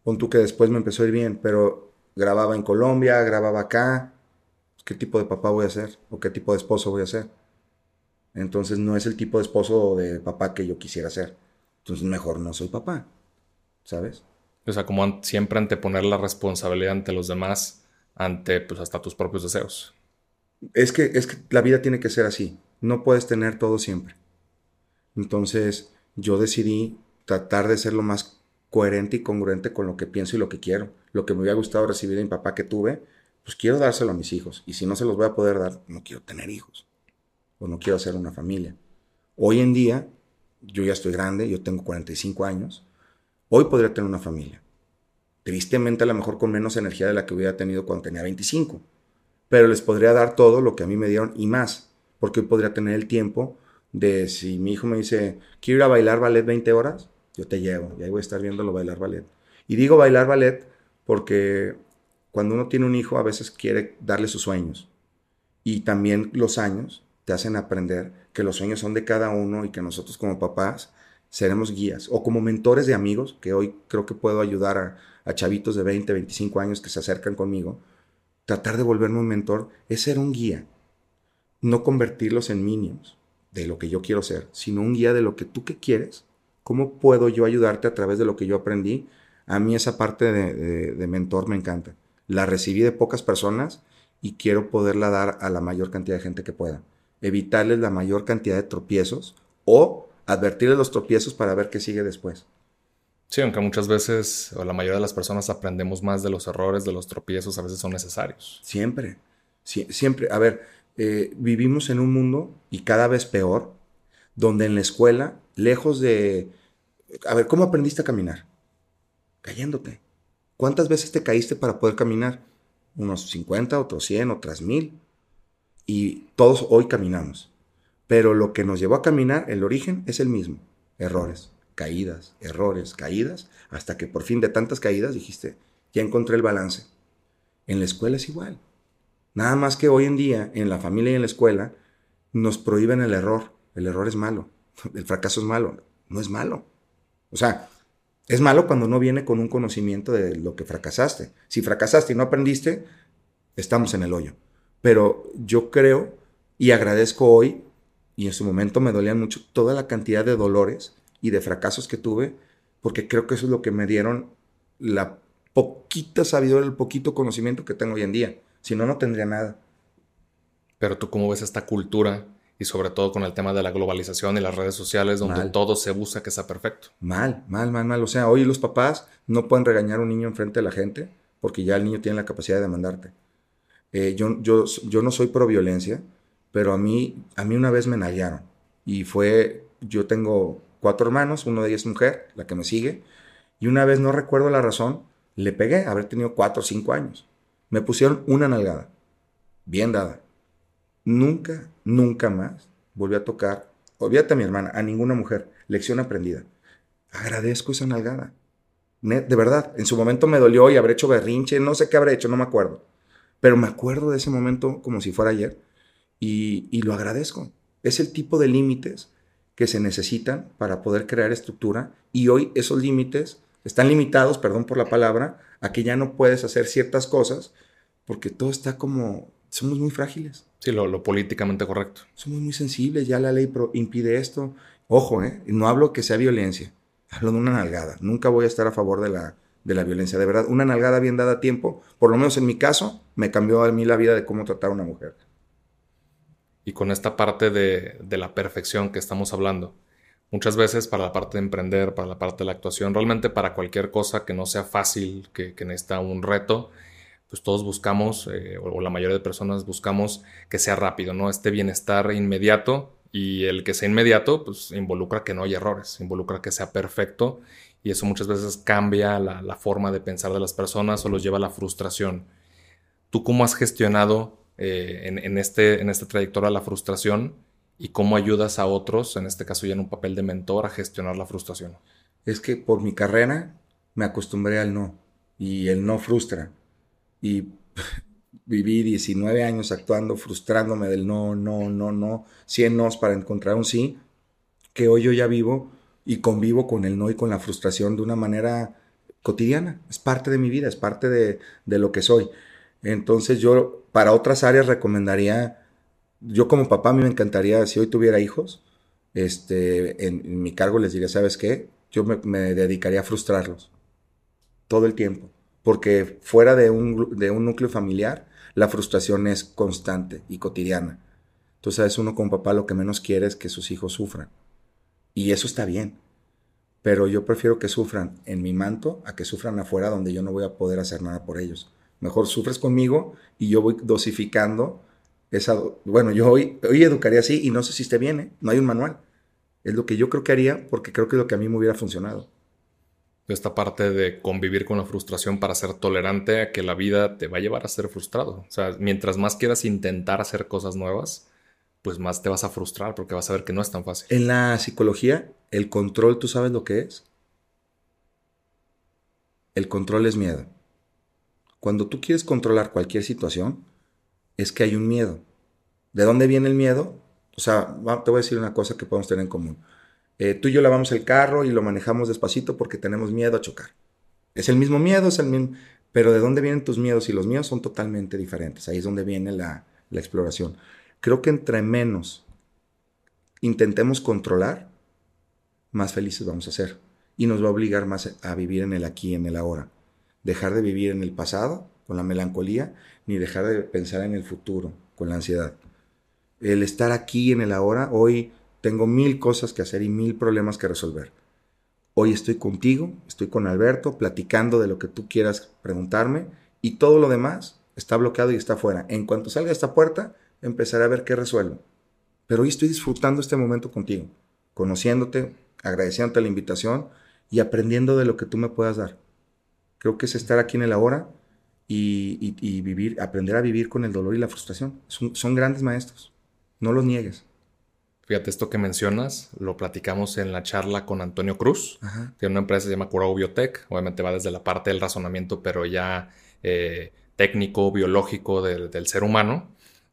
[SPEAKER 1] Pon tú que después me empezó a ir bien, pero grababa en Colombia, grababa acá. ¿Qué tipo de papá voy a ser? ¿O qué tipo de esposo voy a ser? Entonces no es el tipo de esposo o de papá que yo quisiera ser. Entonces mejor no soy papá. ¿Sabes?
[SPEAKER 2] O sea, como siempre anteponer la responsabilidad ante los demás, ante pues hasta tus propios deseos.
[SPEAKER 1] Es que, es que la vida tiene que ser así. No puedes tener todo siempre. Entonces yo decidí tratar de ser lo más coherente y congruente con lo que pienso y lo que quiero. Lo que me hubiera gustado recibir de mi papá que tuve, pues quiero dárselo a mis hijos. Y si no se los voy a poder dar, no quiero tener hijos. O no quiero hacer una familia. Hoy en día, yo ya estoy grande, yo tengo 45 años. Hoy podría tener una familia. Tristemente, a lo mejor con menos energía de la que hubiera tenido cuando tenía 25. Pero les podría dar todo lo que a mí me dieron y más. Porque hoy podría tener el tiempo de si mi hijo me dice, quiero ir a bailar ballet 20 horas, yo te llevo y ahí voy a estar viéndolo bailar ballet. Y digo bailar ballet porque cuando uno tiene un hijo a veces quiere darle sus sueños. Y también los años te hacen aprender que los sueños son de cada uno y que nosotros como papás seremos guías o como mentores de amigos, que hoy creo que puedo ayudar a, chavitos de 20, 25 años que se acercan conmigo. Tratar de volverme un mentor es ser un guía, no convertirlos en minions de lo que yo quiero ser, sino un guía de lo que tú que quieres. ¿Cómo puedo yo ayudarte a través de lo que yo aprendí? A mí esa parte de, mentor me encanta. La recibí de pocas personas y quiero poderla dar a la mayor cantidad de gente que pueda. Evitarles la mayor cantidad de tropiezos o advertirles los tropiezos para ver qué sigue después.
[SPEAKER 2] Sí, aunque muchas veces, o la mayoría de las personas aprendemos más de los errores, de los tropiezos, a veces son necesarios.
[SPEAKER 1] Siempre, siempre. A ver, eh, vivimos en un mundo, y cada vez peor, donde en la escuela, lejos de... A ver, ¿cómo aprendiste a caminar? Cayéndote. ¿Cuántas veces te caíste para poder caminar? Unos 50, otros 100, otras 1000. Y todos hoy caminamos. Pero lo que nos llevó a caminar, el origen es el mismo. Errores, caídas, errores, caídas, hasta que por fin de tantas caídas dijiste, ya encontré el balance. En la escuela es igual. Nada más que hoy en día, en la familia y en la escuela, nos prohíben el error. El error es malo. <laughs> El fracaso es malo. No es malo. O sea, es malo cuando no viene con un conocimiento de lo que fracasaste. Si fracasaste y no aprendiste, estamos en el hoyo. Pero yo creo y agradezco hoy, y en su momento me dolían mucho, toda la cantidad de dolores y de fracasos que tuve, porque creo que eso es lo que me dieron la poquita sabiduría, el poquito conocimiento que tengo hoy en día. Si no, no tendría nada.
[SPEAKER 2] Pero tú cómo ves esta cultura y sobre todo con el tema de la globalización y las redes sociales donde todo se busca que sea perfecto.
[SPEAKER 1] Mal, mal, mal, mal. O sea, hoy los papás no pueden regañar a un niño enfrente de la gente porque ya el niño tiene la capacidad de demandarte. Eh, yo, no soy pro violencia, pero a mí, una vez me nalgaron y fue, yo tengo cuatro hermanos, uno de ellos es mujer, la que me sigue, y una vez no recuerdo la razón, le pegué, haber tenido cuatro o cinco años. Me pusieron una nalgada, bien dada. Nunca, nunca más volví a tocar, olvídate a mi hermana, a ninguna mujer. Lección aprendida. Agradezco esa nalgada. De verdad, en su momento me dolió y habré hecho berrinche, no sé qué habré hecho, no me acuerdo. Pero me acuerdo de ese momento como si fuera ayer y, y lo agradezco. Es el tipo de límites que se necesitan para poder crear estructura y hoy esos límites están limitados, perdón por la palabra, a que ya no puedes hacer ciertas cosas porque todo está como, somos muy frágiles.
[SPEAKER 2] Sí, lo, políticamente correcto.
[SPEAKER 1] Somos muy sensibles, ya la ley impide esto. Ojo, ¿eh? no hablo que sea violencia, hablo de una nalgada. Nunca voy a estar a favor de la, de la violencia. De verdad, una nalgada bien dada a tiempo, por lo menos en mi caso, me cambió a mí la vida de cómo tratar a una mujer.
[SPEAKER 2] Y con esta parte de, de la perfección que estamos hablando, Muchas veces para la parte de emprender, para la parte de la actuación, realmente para cualquier cosa que no sea fácil, que, que necesita un reto, pues todos buscamos, eh, o la mayoría de personas buscamos que sea rápido, ¿no? Este bienestar inmediato y el que sea inmediato, pues involucra que no haya errores, involucra que sea perfecto y eso muchas veces cambia la, forma de pensar de las personas o los lleva a la frustración. ¿Tú cómo has gestionado eh, en, este, en esta trayectoria la frustración y cómo ayudas a otros, en este caso ya en un papel de mentor, a gestionar la frustración?
[SPEAKER 1] Es que por mi carrera me acostumbré al no y el no frustra. Y <laughs> viví 19 años actuando, frustrándome del no, no, no, no, 100 nos para encontrar un sí, que hoy yo ya vivo y convivo con el no y con la frustración de una manera cotidiana. Es parte de mi vida, es parte de, lo que soy. Entonces yo para otras áreas recomendaría, yo como papá a mí me encantaría, si hoy tuviera hijos, este, en, mi cargo les diría, ¿sabes qué? Yo me, me, dedicaría a frustrarlos todo el tiempo, porque fuera de un, de un núcleo familiar, la frustración es constante y cotidiana. Entonces, es uno como papá lo que menos quiere es que sus hijos sufran. Y eso está bien. Pero yo prefiero que sufran en mi manto a que sufran afuera donde yo no voy a poder hacer nada por ellos. Mejor sufres conmigo y yo voy dosificando esa... Bueno, yo hoy, hoy educaría así y no sé si esté bien, ¿eh? no hay un manual. Es lo que yo creo que haría porque creo que es lo que a mí me hubiera funcionado.
[SPEAKER 2] Esta parte de convivir con la frustración para ser tolerante a que la vida te va a llevar a ser frustrado. O sea, mientras más quieras intentar hacer cosas nuevas, pues más te vas a frustrar porque vas a ver que no es tan fácil.
[SPEAKER 1] En la psicología, el control, ¿tú sabes lo que es? El control es miedo. Cuando tú quieres controlar cualquier situación, es que hay un miedo. ¿De dónde viene el miedo? O sea, te voy a decir una cosa que podemos tener en común. Eh, tú y yo lavamos el carro y lo manejamos despacito porque tenemos miedo a chocar. Es el mismo miedo, es el mismo... Pero ¿de dónde vienen tus miedos? Y los míos son totalmente diferentes. Ahí es donde viene la, la exploración. Creo que entre menos intentemos controlar, más felices vamos a ser. Y nos va a obligar más a vivir en el aquí en el ahora. Dejar de vivir en el pasado con la melancolía, ni dejar de pensar en el futuro con la ansiedad. El estar aquí en el ahora, hoy tengo mil cosas que hacer y mil problemas que resolver. Hoy estoy contigo, estoy con Alberto, platicando de lo que tú quieras preguntarme y todo lo demás está bloqueado y está fuera. En cuanto salga esta puerta, empezaré a ver qué resuelvo. Pero hoy estoy disfrutando este momento contigo, conociéndote, agradeciéndote la invitación y aprendiendo de lo que tú me puedas dar. Creo que es estar aquí en el ahora y, vivir, aprender a vivir con el dolor y la frustración. Son, grandes maestros. No los niegues.
[SPEAKER 2] Fíjate, esto que mencionas, lo platicamos en la charla con Antonio Cruz, que una empresa se llama Curao Biotech. Obviamente va desde la parte del razonamiento, pero ya eh, técnico, biológico del ser humano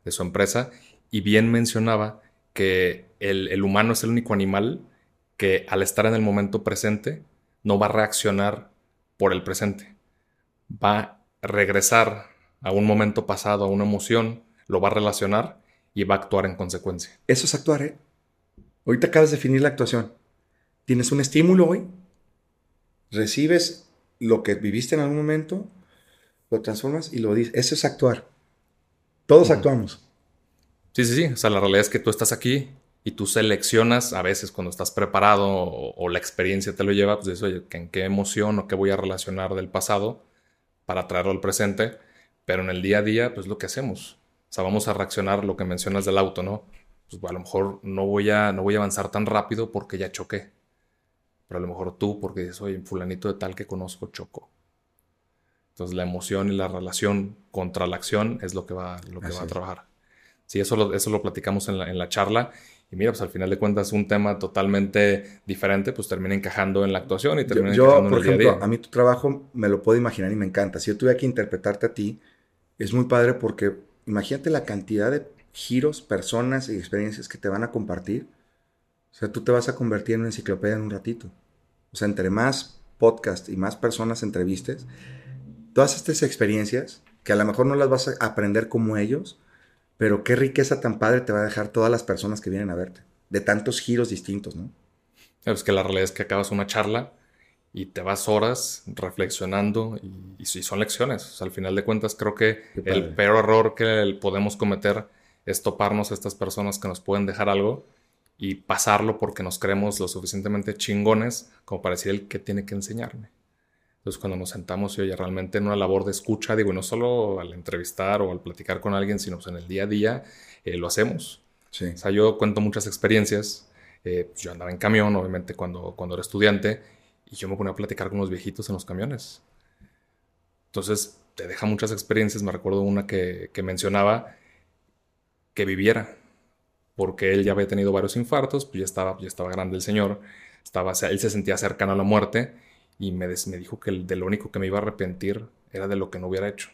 [SPEAKER 2] de su empresa y bien mencionaba que el, humano es el único animal que al estar en el momento presente no va a reaccionar por el presente. Va a regresar a un momento pasado, a una emoción, lo va a relacionar y va a actuar en consecuencia.
[SPEAKER 1] Eso es actuar, ¿eh? Ahorita acabas de definir la actuación. Tienes un estímulo hoy, recibes lo que viviste en algún momento, lo transformas y lo dices. Eso es actuar. Todos actuamos.
[SPEAKER 2] Sí, sí, sí. O sea, la realidad es que tú estás aquí y tú seleccionas a veces cuando estás preparado o, la experiencia te lo lleva, pues eso, en qué emoción o qué voy a relacionar del pasado para traerlo al presente. Pero en el día a día, pues lo que hacemos. O sea, vamos a reaccionar lo que mencionas del auto, ¿no? Pues a lo mejor no voy a, no voy a avanzar tan rápido porque ya choqué. Pero a lo mejor tú, porque dices, oye, fulanito de tal que conozco, chocó. Entonces la emoción y la relación contra la acción es lo que va, lo que va a trabajar. Sí, eso lo, eso lo platicamos en la, en la charla. Y mira, pues al final de cuentas un tema totalmente diferente, pues termina encajando en la actuación y termina
[SPEAKER 1] yo,
[SPEAKER 2] encajando
[SPEAKER 1] por en el ejemplo, día a mí tu trabajo me lo puedo imaginar y me encanta. Si yo tuviera que interpretarte a ti, es muy padre porque imagínate la cantidad de giros, personas y experiencias que te van a compartir. O sea, tú te vas a convertir en una enciclopedia en un ratito. O sea, entre más podcast y más personas entrevistes, todas estas experiencias, que a lo mejor no las vas a aprender como ellos, pero qué riqueza tan padre te va a dejar todas las personas que vienen a verte, de tantos giros distintos, ¿no?
[SPEAKER 2] Es que la realidad es que acabas una charla y te vas horas reflexionando y, son lecciones. al final de cuentas, creo que el peor error que podemos cometer es toparnos a estas personas que nos pueden dejar algo y pasarlo porque nos creemos lo suficientemente chingones como para decir el que tiene que enseñarme. Entonces, cuando nos sentamos y oye, realmente en una labor de escucha, digo, no solo al entrevistar o al platicar con alguien, sino pues, en el día a día, eh, lo hacemos. Sí. O sea, yo cuento muchas experiencias. Eh, pues, yo andaba en camión, obviamente, cuando, cuando era estudiante, Y yo me ponía a platicar con los viejitos en los camiones. Entonces, te deja muchas experiencias. Me recuerdo una que, que mencionaba que viviera, porque él ya había tenido varios infartos, pues ya estaba, ya estaba grande el señor, estaba, él se sentía cercano a la muerte y me, me dijo que de lo único que me iba a arrepentir era de lo que no hubiera hecho.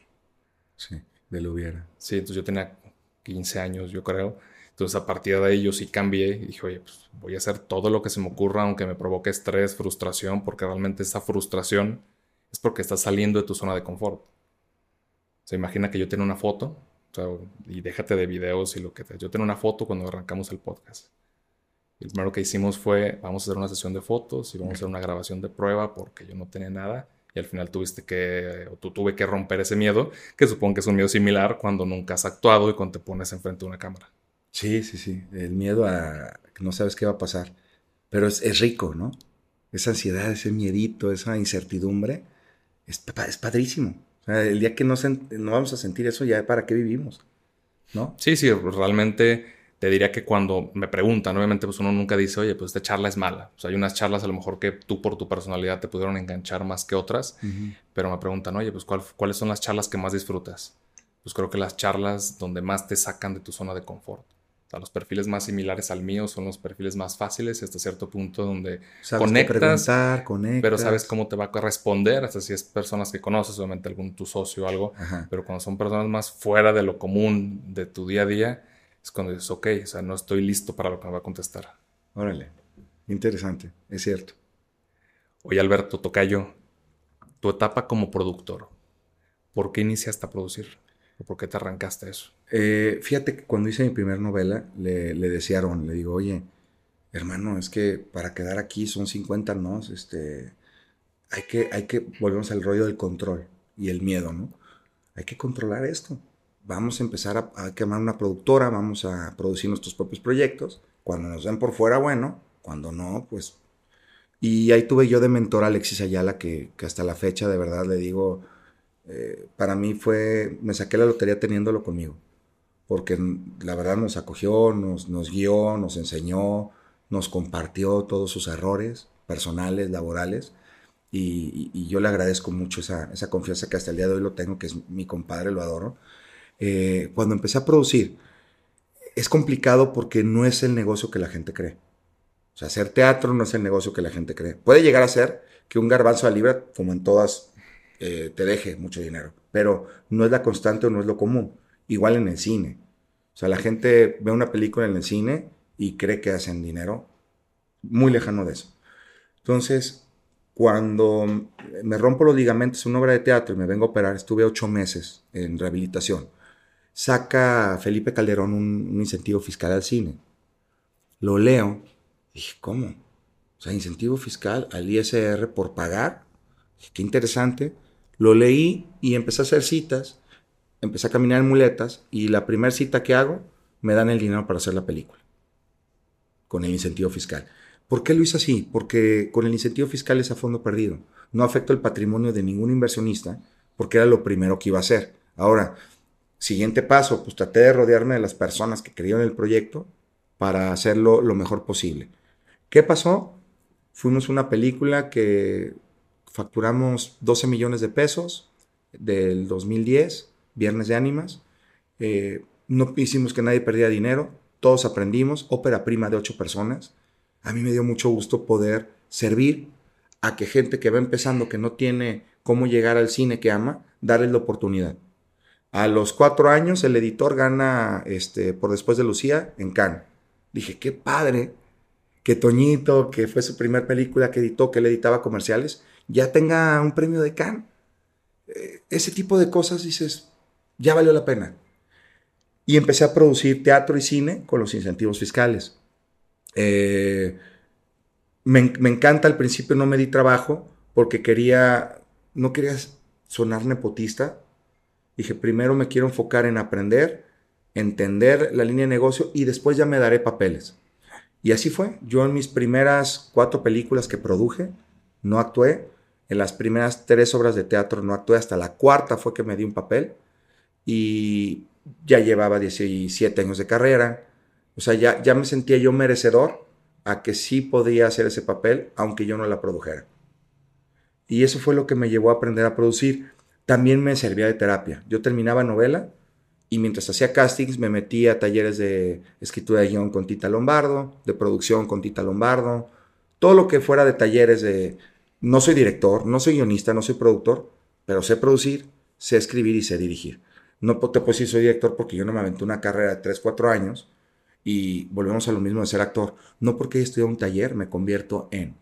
[SPEAKER 1] Sí, de lo hubiera.
[SPEAKER 2] Sí, entonces yo tenía 15 años, yo creo. Entonces a partir de ahí yo sí cambié y dije, oye, pues voy a hacer todo lo que se me ocurra, aunque me provoque estrés, frustración, porque realmente esa frustración es porque estás saliendo de tu zona de confort. Se imagina que yo tengo una foto, y déjate de videos y lo que te... Yo tengo una foto cuando arrancamos el podcast. Y lo primero que hicimos fue, vamos a hacer una sesión de fotos y vamos a hacer una grabación de prueba porque yo no tenía nada. Y al final tuviste que, o tú tuve que romper ese miedo, que supongo que es un miedo similar cuando nunca has actuado y cuando te pones enfrente de una cámara.
[SPEAKER 1] Sí, sí, sí. El miedo a que no sabes qué va a pasar. Pero es, rico, ¿no? Esa ansiedad, ese miedito, esa incertidumbre, es, es padrísimo. O sea, el día que no, no vamos a sentir eso, ya para qué vivimos, ¿no?
[SPEAKER 2] Sí, sí, realmente te diría que cuando me preguntan, obviamente pues uno nunca dice, oye, pues esta charla es mala. O sea, hay unas charlas a lo mejor que tú por tu personalidad te pudieron enganchar más que otras, pero me preguntan, oye, pues ¿cuáles son las charlas que más disfrutas? Pues creo que las charlas donde más te sacan de tu zona de confort. Los perfiles más similares al mío son los perfiles más fáciles hasta cierto punto donde conectas, pero sabes cómo te va a responder, hasta si es personas que conoces, obviamente algún tu socio o algo, pero cuando son personas más fuera de lo común de tu día a día, es cuando dices, ok, o sea, no estoy listo para lo que me va a contestar.
[SPEAKER 1] Órale, interesante, es cierto.
[SPEAKER 2] Oye, Alberto Tocayo, tu etapa como productor, ¿por qué iniciaste a producir? por qué te arrancaste eso?
[SPEAKER 1] Eh, fíjate que cuando hice mi primera novela, le, le decía le digo, oye, hermano, es que para quedar aquí son 50 no, este, hay que, hay que, volvemos al rollo del control y el miedo, ¿no? Hay que controlar esto. Vamos a empezar a, quemar una productora, vamos a producir nuestros propios proyectos. Cuando nos den por fuera, bueno, cuando no, pues... Y ahí tuve yo de mentor a Alexis Ayala, que, hasta la fecha de verdad le digo, eh, para mí fue, me saqué la lotería teniéndolo conmigo, porque la verdad nos acogió, nos, nos guió, nos enseñó, nos compartió todos sus errores personales, laborales, y, yo le agradezco mucho esa, esa, confianza que hasta el día de hoy lo tengo, que es mi compadre, lo adoro. Eh, cuando empecé a producir, es complicado porque no es el negocio que la gente cree. O sea, hacer teatro no es el negocio que la gente cree. Puede llegar a ser que un garbanzo a libra, como en todas eh, te deje mucho dinero. Pero no es la constante o no es lo común. Igual en el cine. O sea, la gente ve una película en el cine y cree que hacen dinero. Muy lejano de eso. Entonces, cuando me rompo los ligamentos en una obra de teatro y me vengo a operar, estuve ocho meses en rehabilitación. Saca Felipe Calderón un, incentivo fiscal al cine. Lo leo. Y dije, ¿cómo? O sea, incentivo fiscal al ISR por pagar. Qué interesante. Lo leí y empecé a hacer citas, empecé a caminar en muletas y la primera cita que hago me dan el dinero para hacer la película, con el incentivo fiscal. ¿Por qué lo hice así? Porque con el incentivo fiscal es a fondo perdido. No afecta el patrimonio de ningún inversionista porque era lo primero que iba a hacer. Ahora, siguiente paso, pues traté de rodearme de las personas que creían en el proyecto para hacerlo lo mejor posible. ¿Qué pasó? Fuimos una película que facturamos 12 millones de pesos del 2010, Viernes de Ánimas. Eh, no hicimos que nadie perdiera dinero, todos aprendimos, ópera prima de ocho personas. A mí me dio mucho gusto poder servir a que gente que va empezando, que no tiene cómo llegar al cine que ama, darles la oportunidad. A los cuatro años el editor gana este, por después de Lucía en Cannes. Dije, qué padre que Toñito, que fue su primera película que editó, que él editaba comerciales, ya tenga un premio de Cannes. Eh, ese tipo de cosas dices, ya valió la pena. Y empecé a producir teatro y cine con los incentivos fiscales. Eh, me, encanta, al principio no me di trabajo porque quería, no quería sonar nepotista. Dije, primero me quiero enfocar en aprender, entender la línea de negocio y después ya me daré papeles. Y así fue. Yo en mis primeras cuatro películas que produje, no actué. En las primeras tres obras de teatro no actué, hasta la cuarta fue que me di un papel y ya llevaba 17 años de carrera. O sea, ya, ya me sentía yo merecedor a que sí podía hacer ese papel, aunque yo no la produjera. Y eso fue lo que me llevó a aprender a producir. También me servía de terapia. Yo terminaba novela y mientras hacía castings me metía a talleres de escritura de guion con Tita Lombardo, de producción con Tita Lombardo, todo lo que fuera de talleres de... No soy director, no soy guionista, no soy productor, pero sé producir, sé escribir y sé dirigir. No te puedo decir soy director porque yo no me aventé una carrera de 3, 4 años y volvemos a lo mismo de ser actor. No porque estudiado un taller me convierto en.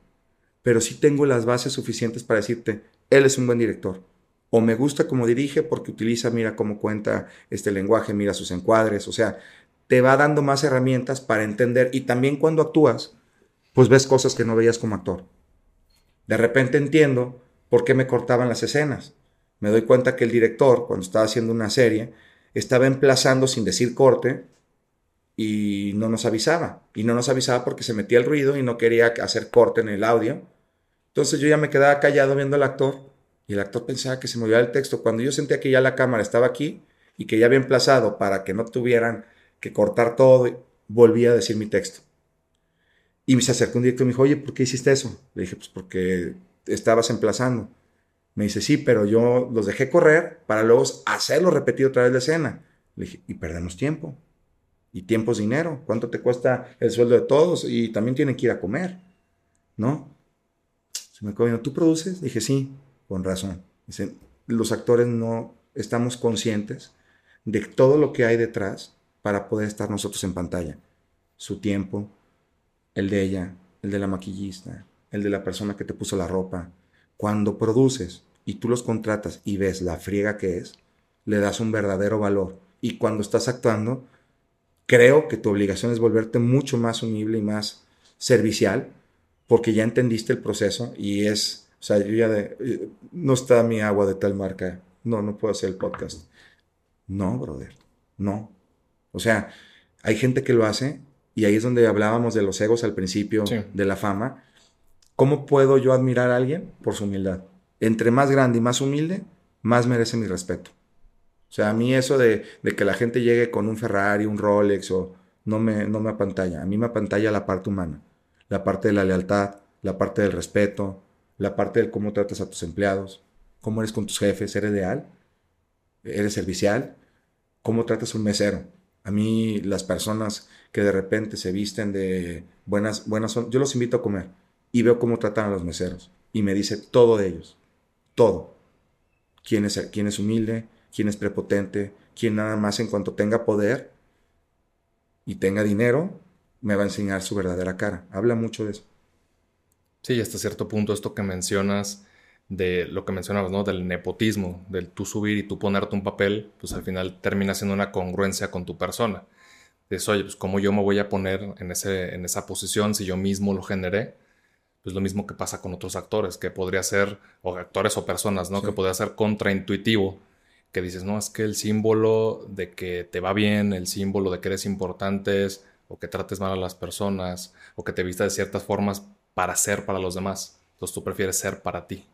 [SPEAKER 1] Pero sí tengo las bases suficientes para decirte, él es un buen director. O me gusta cómo dirige porque utiliza, mira cómo cuenta este lenguaje, mira sus encuadres. O sea, te va dando más herramientas para entender. Y también cuando actúas, pues ves cosas que no veías como actor. De repente entiendo por qué me cortaban las escenas. Me doy cuenta que el director, cuando estaba haciendo una serie, estaba emplazando sin decir corte y no nos avisaba. Y no nos avisaba porque se metía el ruido y no quería hacer corte en el audio. Entonces yo ya me quedaba callado viendo al actor y el actor pensaba que se movía el texto. Cuando yo sentía que ya la cámara estaba aquí y que ya había emplazado para que no tuvieran que cortar todo, volví a decir mi texto. Y me se acercó un director y me dijo, oye, ¿por qué hiciste eso? Le dije, pues porque estabas emplazando. Me dice, sí, pero yo los dejé correr para luego hacerlo repetir otra vez la escena. Le dije, y perdemos tiempo. Y tiempo es dinero. ¿Cuánto te cuesta el sueldo de todos? Y también tienen que ir a comer. ¿No? Se me quedó ¿tú produces? Dije, sí, con razón. Dice, los actores no estamos conscientes de todo lo que hay detrás para poder estar nosotros en pantalla. Su tiempo, el de ella, el de la maquillista, el de la persona que te puso la ropa. Cuando produces y tú los contratas y ves la friega que es, le das un verdadero valor. Y cuando estás actuando, creo que tu obligación es volverte mucho más humilde y más servicial, porque ya entendiste el proceso y es, o sea, yo ya de, eh, no está mi agua de tal marca, no, no puedo hacer el podcast. No, brother, no. O sea, hay gente que lo hace y ahí es donde hablábamos de los egos al principio, de la fama. ¿Cómo puedo yo admirar a alguien? Por su humildad. Entre más grande y más humilde, más merece mi respeto. O sea, a mí eso de, que la gente llegue con un Ferrari, un Rolex, o no me, no me apantalla. A mí me apantalla la parte humana, la parte de la lealtad, la parte del respeto, la parte de cómo tratas a tus empleados, cómo eres con tus jefes, eres leal, eres servicial, cómo tratas a un mesero. A mí las personas que de repente se visten de buenas, buenas yo los invito a comer y veo cómo tratan a los meseros y me dice todo de ellos, todo. Quién es, quién es humilde, quién es prepotente, quién nada más en cuanto tenga poder y tenga dinero, me va a enseñar su verdadera cara. Habla mucho de eso.
[SPEAKER 2] Sí, hasta cierto punto esto que mencionas de lo que mencionabas, ¿no? Del nepotismo, del tú subir y tú ponerte un papel, pues al final termina siendo una congruencia con tu persona. Dices, oye, pues cómo yo me voy a poner en, ese, en esa posición si yo mismo lo generé. Pues lo mismo que pasa con otros actores, que podría ser, o actores o personas, ¿no? Que podría ser contraintuitivo que dices, no, es que el símbolo de que te va bien, el símbolo de que eres importante, o que trates mal a las personas, o que te vistas de ciertas formas para ser para los demás. Entonces tú prefieres ser para ti.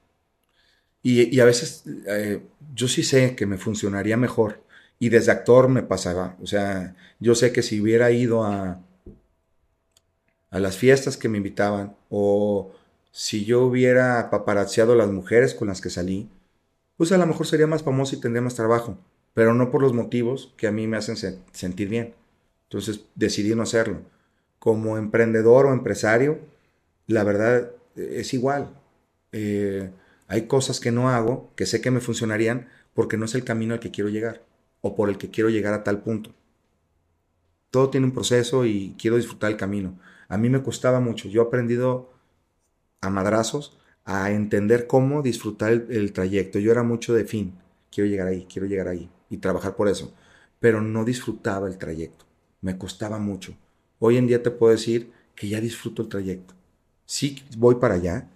[SPEAKER 1] Y, a veces eh, yo sí sé que me funcionaría mejor. Y desde actor me pasaba. O sea, yo sé que si hubiera ido a, a las fiestas que me invitaban, o si yo hubiera paparazziado a las mujeres con las que salí, pues a lo mejor sería más famoso y tendría más trabajo, pero no por los motivos que a mí me hacen sentir bien. Entonces decidí no hacerlo. Como emprendedor o empresario, la verdad eh, es igual. Eh, hay cosas que no hago que sé que me funcionarían porque no es el camino al que quiero llegar o por el que quiero llegar a tal punto. Todo tiene un proceso y quiero disfrutar el camino. A mí me costaba mucho. Yo he aprendido a madrazos a entender cómo disfrutar el, trayecto. Yo era mucho de fin, quiero llegar ahí, quiero llegar ahí y trabajar por eso, pero no disfrutaba el trayecto, me costaba mucho. Hoy en día te puedo decir que ya disfruto el trayecto. Sí voy para allá,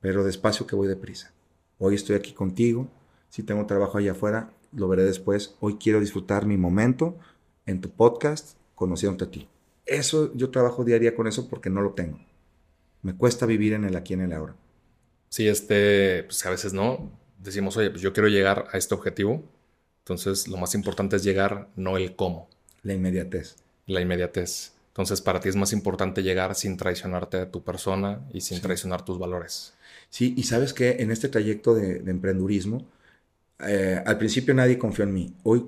[SPEAKER 1] pero despacio que voy deprisa. Hoy estoy aquí contigo, si tengo trabajo allá afuera, lo veré después. Hoy quiero disfrutar mi momento en tu podcast, conociéndote a ti. Eso, yo trabajo día a día con eso porque no lo tengo. Me cuesta vivir en el aquí en el ahora
[SPEAKER 2] sí, este, pues a veces no, decimos, oye, pues yo quiero llegar a este objetivo, entonces lo más importante es llegar, no el cómo.
[SPEAKER 1] La inmediatez.
[SPEAKER 2] La inmediatez. Entonces, para ti es más importante llegar sin traicionarte a tu persona y sin traicionar tus valores.
[SPEAKER 1] Sí, y sabes que en este trayecto de, emprendurismo, eh, al principio nadie confió en mí. Hoy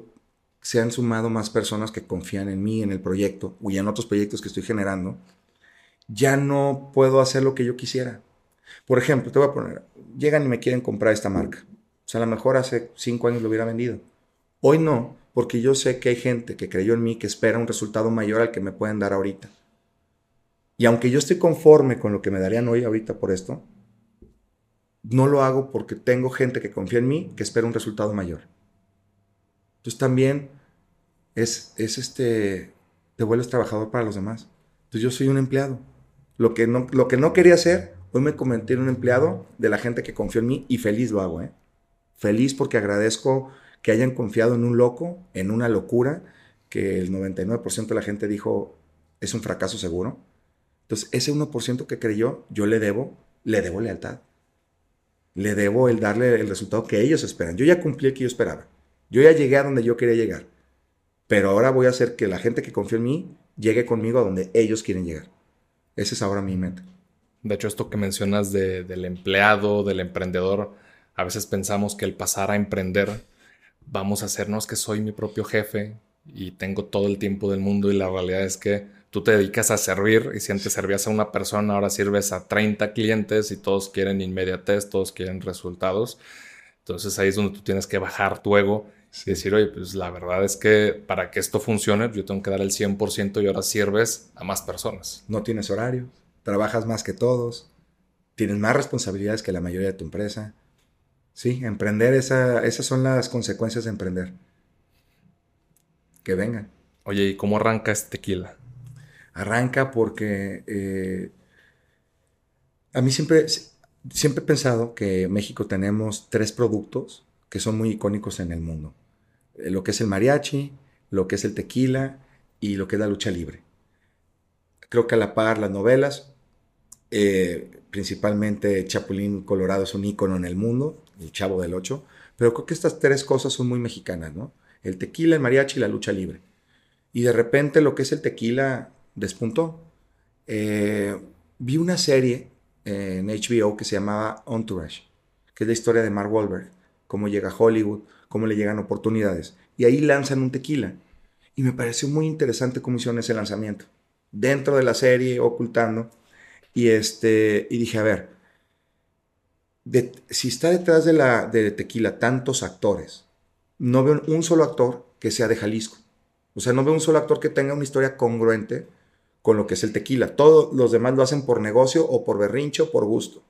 [SPEAKER 1] se han sumado más personas que confían en mí, en el proyecto y en otros proyectos que estoy generando. Ya no puedo hacer lo que yo quisiera. Por ejemplo, te voy a poner, llegan y me quieren comprar esta marca. O sea, a lo mejor hace cinco años lo hubiera vendido. Hoy no, porque yo sé que hay gente que creyó en mí que espera un resultado mayor al que me pueden dar ahorita. Y aunque yo estoy conforme con lo que me darían hoy ahorita por esto, no lo hago porque tengo gente que confía en mí que espera un resultado mayor. Entonces también es, es este, te vuelves trabajador para los demás. Entonces yo soy un empleado. Lo que no, lo que no quería hacer, hoy me convertí en un empleado de la gente que confió en mí y feliz lo hago, ¿eh? Feliz porque agradezco que hayan confiado en un loco, en una locura, que el 99% de la gente dijo es un fracaso seguro. Entonces, ese 1% que creyó, yo le debo, le debo lealtad. Le debo el darle el resultado que ellos esperan. Yo ya cumplí el que yo esperaba. Yo ya llegué a donde yo quería llegar. Pero ahora voy a hacer que la gente que confía en mí llegue conmigo a donde ellos quieren llegar. Ese es ahora mi meta.
[SPEAKER 2] De hecho, esto que mencionas del empleado, del emprendedor, a veces pensamos que el pasar a emprender vamos a hacernos que soy mi propio jefe y tengo todo el tiempo del mundo y la realidad es que tú te dedicas a servir y si antes servías a una persona, ahora sirves a 30 clientes y todos quieren inmediatez, todos quieren resultados. Entonces ahí es donde tú tienes que bajar tu ego y decir, oye, pues la verdad es que para que esto funcione yo tengo que dar el 100% y ahora sirves a más personas.
[SPEAKER 1] No tienes horario, trabajas más que todos, tienes más responsabilidades que la mayoría de tu empresa Sí, emprender, esa, esas son las consecuencias de emprender. Que vengan.
[SPEAKER 2] Oye, ¿y cómo arranca este tequila?
[SPEAKER 1] Arranca porque eh, a mí siempre, siempre he pensado que en México tenemos tres productos que son muy icónicos en el mundo. Eh, lo que es el mariachi, lo que es el tequila y lo que es la lucha libre. Creo que a la par las novelas, eh, principalmente Chapulín Colorado es un ícono en el mundo el Chavo del Ocho, pero creo que estas tres cosas son muy mexicanas, ¿no? El tequila, el mariachi y la lucha libre. Y de repente lo que es el tequila despuntó. Eh, vi una serie en HBO que se llamaba Entourage, que es la historia de Mark Wahlberg, cómo llega a Hollywood, cómo le llegan oportunidades. Y ahí lanzan un tequila. Y me pareció muy interesante cómo hicieron ese lanzamiento. Dentro de la serie, ocultando. Y, este, y dije, a ver, si está detrás de la de tequila tantos actores, no veo un solo actor que sea de Jalisco. O sea, no veo un solo actor que tenga una historia congruente con lo que es el tequila. Todos los demás lo hacen por negocio o por berrincho por gusto.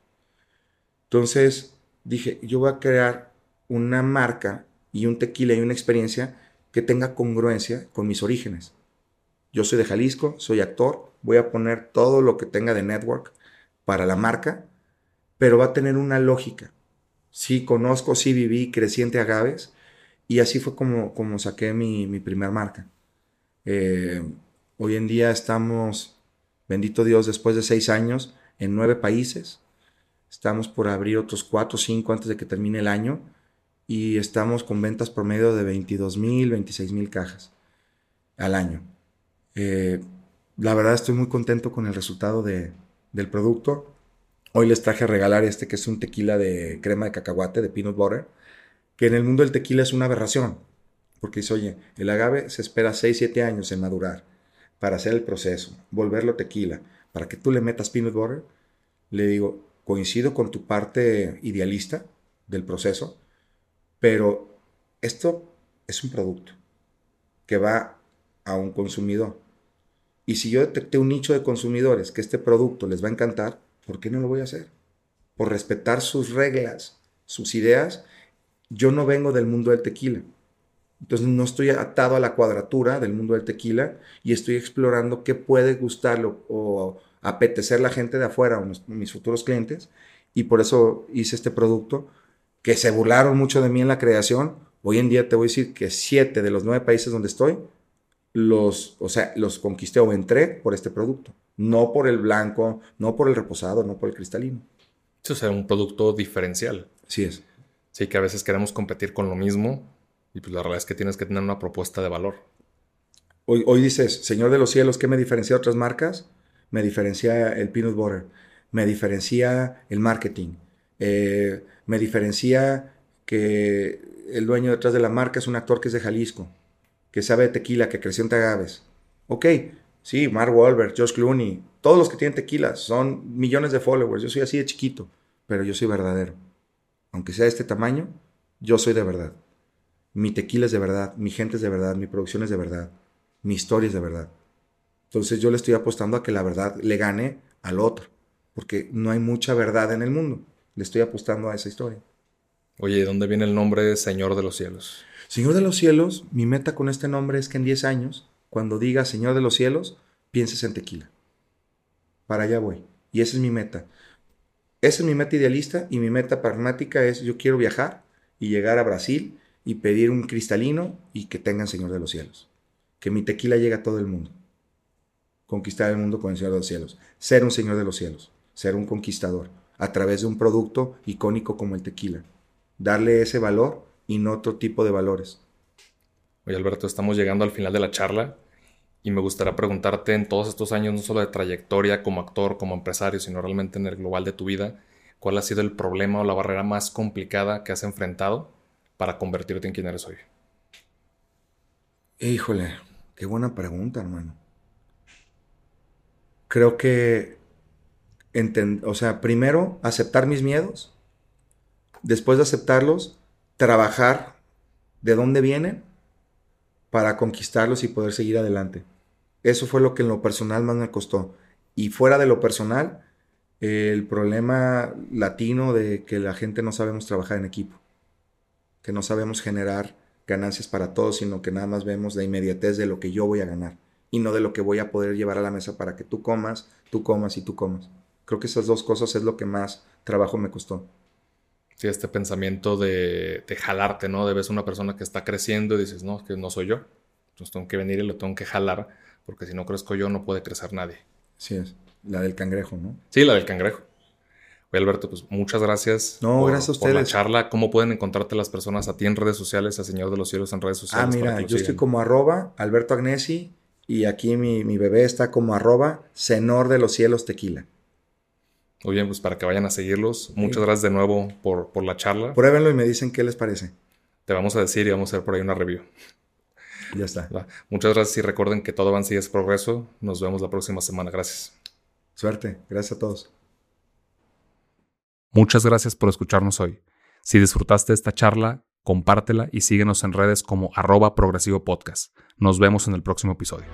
[SPEAKER 1] Entonces dije, yo voy a crear una marca y un tequila y una experiencia que tenga congruencia con mis orígenes. Yo soy de Jalisco, soy actor, voy a poner todo lo que tenga de network para la marca pero va a tener una lógica. Sí conozco, sí viví creciente agaves y así fue como, como saqué mi, mi primer marca. Eh, hoy en día estamos, bendito Dios, después de seis años, en nueve países. Estamos por abrir otros cuatro o cinco antes de que termine el año y estamos con ventas promedio de 22 mil, 26 mil cajas al año. Eh, la verdad estoy muy contento con el resultado de, del producto. Hoy les traje a regalar este que es un tequila de crema de cacahuate, de peanut butter, que en el mundo del tequila es una aberración. Porque dice, oye, el agave se espera 6, 7 años en madurar para hacer el proceso, volverlo tequila, para que tú le metas peanut butter. Le digo, coincido con tu parte idealista del proceso, pero esto es un producto que va a un consumidor. Y si yo detecté un nicho de consumidores que este producto les va a encantar, ¿por qué no lo voy a hacer? Por respetar sus reglas, sus ideas. Yo no vengo del mundo del tequila. Entonces no estoy atado a la cuadratura del mundo del tequila y estoy explorando qué puede gustarlo o apetecer la gente de afuera o mis, futuros clientes. Y por eso hice este producto que se burlaron mucho de mí en la creación. Hoy en día te voy a decir que siete de los nueve países donde estoy los, o sea, los conquisté o entré por este producto no por el blanco, no por el reposado, no por el cristalino.
[SPEAKER 2] Eso es un producto diferencial.
[SPEAKER 1] Sí es.
[SPEAKER 2] Sí, que a veces queremos competir con lo mismo y pues la realidad es que tienes que tener una propuesta de valor.
[SPEAKER 1] Hoy, hoy dices, Señor de los cielos, ¿qué me diferencia de otras marcas? Me diferencia el peanut butter, me diferencia el marketing, eh, me diferencia que el dueño detrás de la marca es un actor que es de Jalisco, que sabe de tequila, que creció en Tagaves. Ok, sí, Mark Wahlberg, Josh Clooney, todos los que tienen tequila son millones de followers. Yo soy así de chiquito, pero yo soy verdadero. Aunque sea de este tamaño, yo soy de verdad. Mi tequila es de verdad, mi gente es de verdad, mi producción es de verdad, mi historia es de verdad. Entonces yo le estoy apostando a que la verdad le gane al otro, porque no hay mucha verdad en el mundo. Le estoy apostando a esa historia.
[SPEAKER 2] Oye, ¿de dónde viene el nombre Señor de los Cielos?
[SPEAKER 1] Señor de los Cielos, mi meta con este nombre es que en 10 años, cuando diga Señor de los Cielos, pienses en tequila. Para allá voy. Y esa es mi meta. Esa es mi meta idealista y mi meta pragmática es yo quiero viajar y llegar a Brasil y pedir un cristalino y que tengan Señor de los Cielos. Que mi tequila llegue a todo el mundo. Conquistar el mundo con el Señor de los Cielos. Ser un Señor de los Cielos. Ser un conquistador. A través de un producto icónico como el tequila darle ese valor y no otro tipo de valores.
[SPEAKER 2] Oye Alberto, estamos llegando al final de la charla y me gustaría preguntarte en todos estos años, no solo de trayectoria como actor, como empresario, sino realmente en el global de tu vida, ¿cuál ha sido el problema o la barrera más complicada que has enfrentado para convertirte en quien eres hoy?
[SPEAKER 1] Híjole, qué buena pregunta, hermano. Creo que, o sea, primero aceptar mis miedos después de aceptarlos, trabajar de dónde vienen para conquistarlos y poder seguir adelante. Eso fue lo que en lo personal más me costó. Y fuera de lo personal, el problema latino de que la gente no sabemos trabajar en equipo, que no sabemos generar ganancias para todos, sino que nada más vemos la inmediatez de lo que yo voy a ganar y no de lo que voy a poder llevar a la mesa para que tú comas, tú comas y tú comas. Creo que esas dos cosas es lo que más trabajo me costó.
[SPEAKER 2] Sí, este pensamiento de, jalarte, ¿no? De ves una persona que está creciendo y dices, no, que no soy yo. Entonces tengo que venir y lo tengo que jalar, porque si no crezco yo, no puede crecer nadie.
[SPEAKER 1] Sí, es. La del cangrejo, ¿no?
[SPEAKER 2] Sí, la del cangrejo. Oye, Alberto, pues muchas gracias.
[SPEAKER 1] No, gracias a ustedes.
[SPEAKER 2] Por la charla. ¿Cómo pueden encontrarte las personas a ti en redes sociales, a Señor de los Cielos en redes sociales?
[SPEAKER 1] Ah, mira, yo estoy como arroba Alberto Agnesi y aquí mi, mi bebé está como arroba Senor de los Cielos Tequila.
[SPEAKER 2] Muy bien, pues para que vayan a seguirlos. Muchas gracias de nuevo por, por la charla.
[SPEAKER 1] Pruébenlo y me dicen qué les parece.
[SPEAKER 2] Te vamos a decir y vamos a hacer por ahí una review.
[SPEAKER 1] Ya está.
[SPEAKER 2] Muchas gracias y recuerden que todo avance y es progreso. Nos vemos la próxima semana. Gracias.
[SPEAKER 1] Suerte. Gracias a todos.
[SPEAKER 2] Muchas gracias por escucharnos hoy. Si disfrutaste esta charla, compártela y síguenos en redes como arroba progresivo podcast. Nos vemos en el próximo episodio.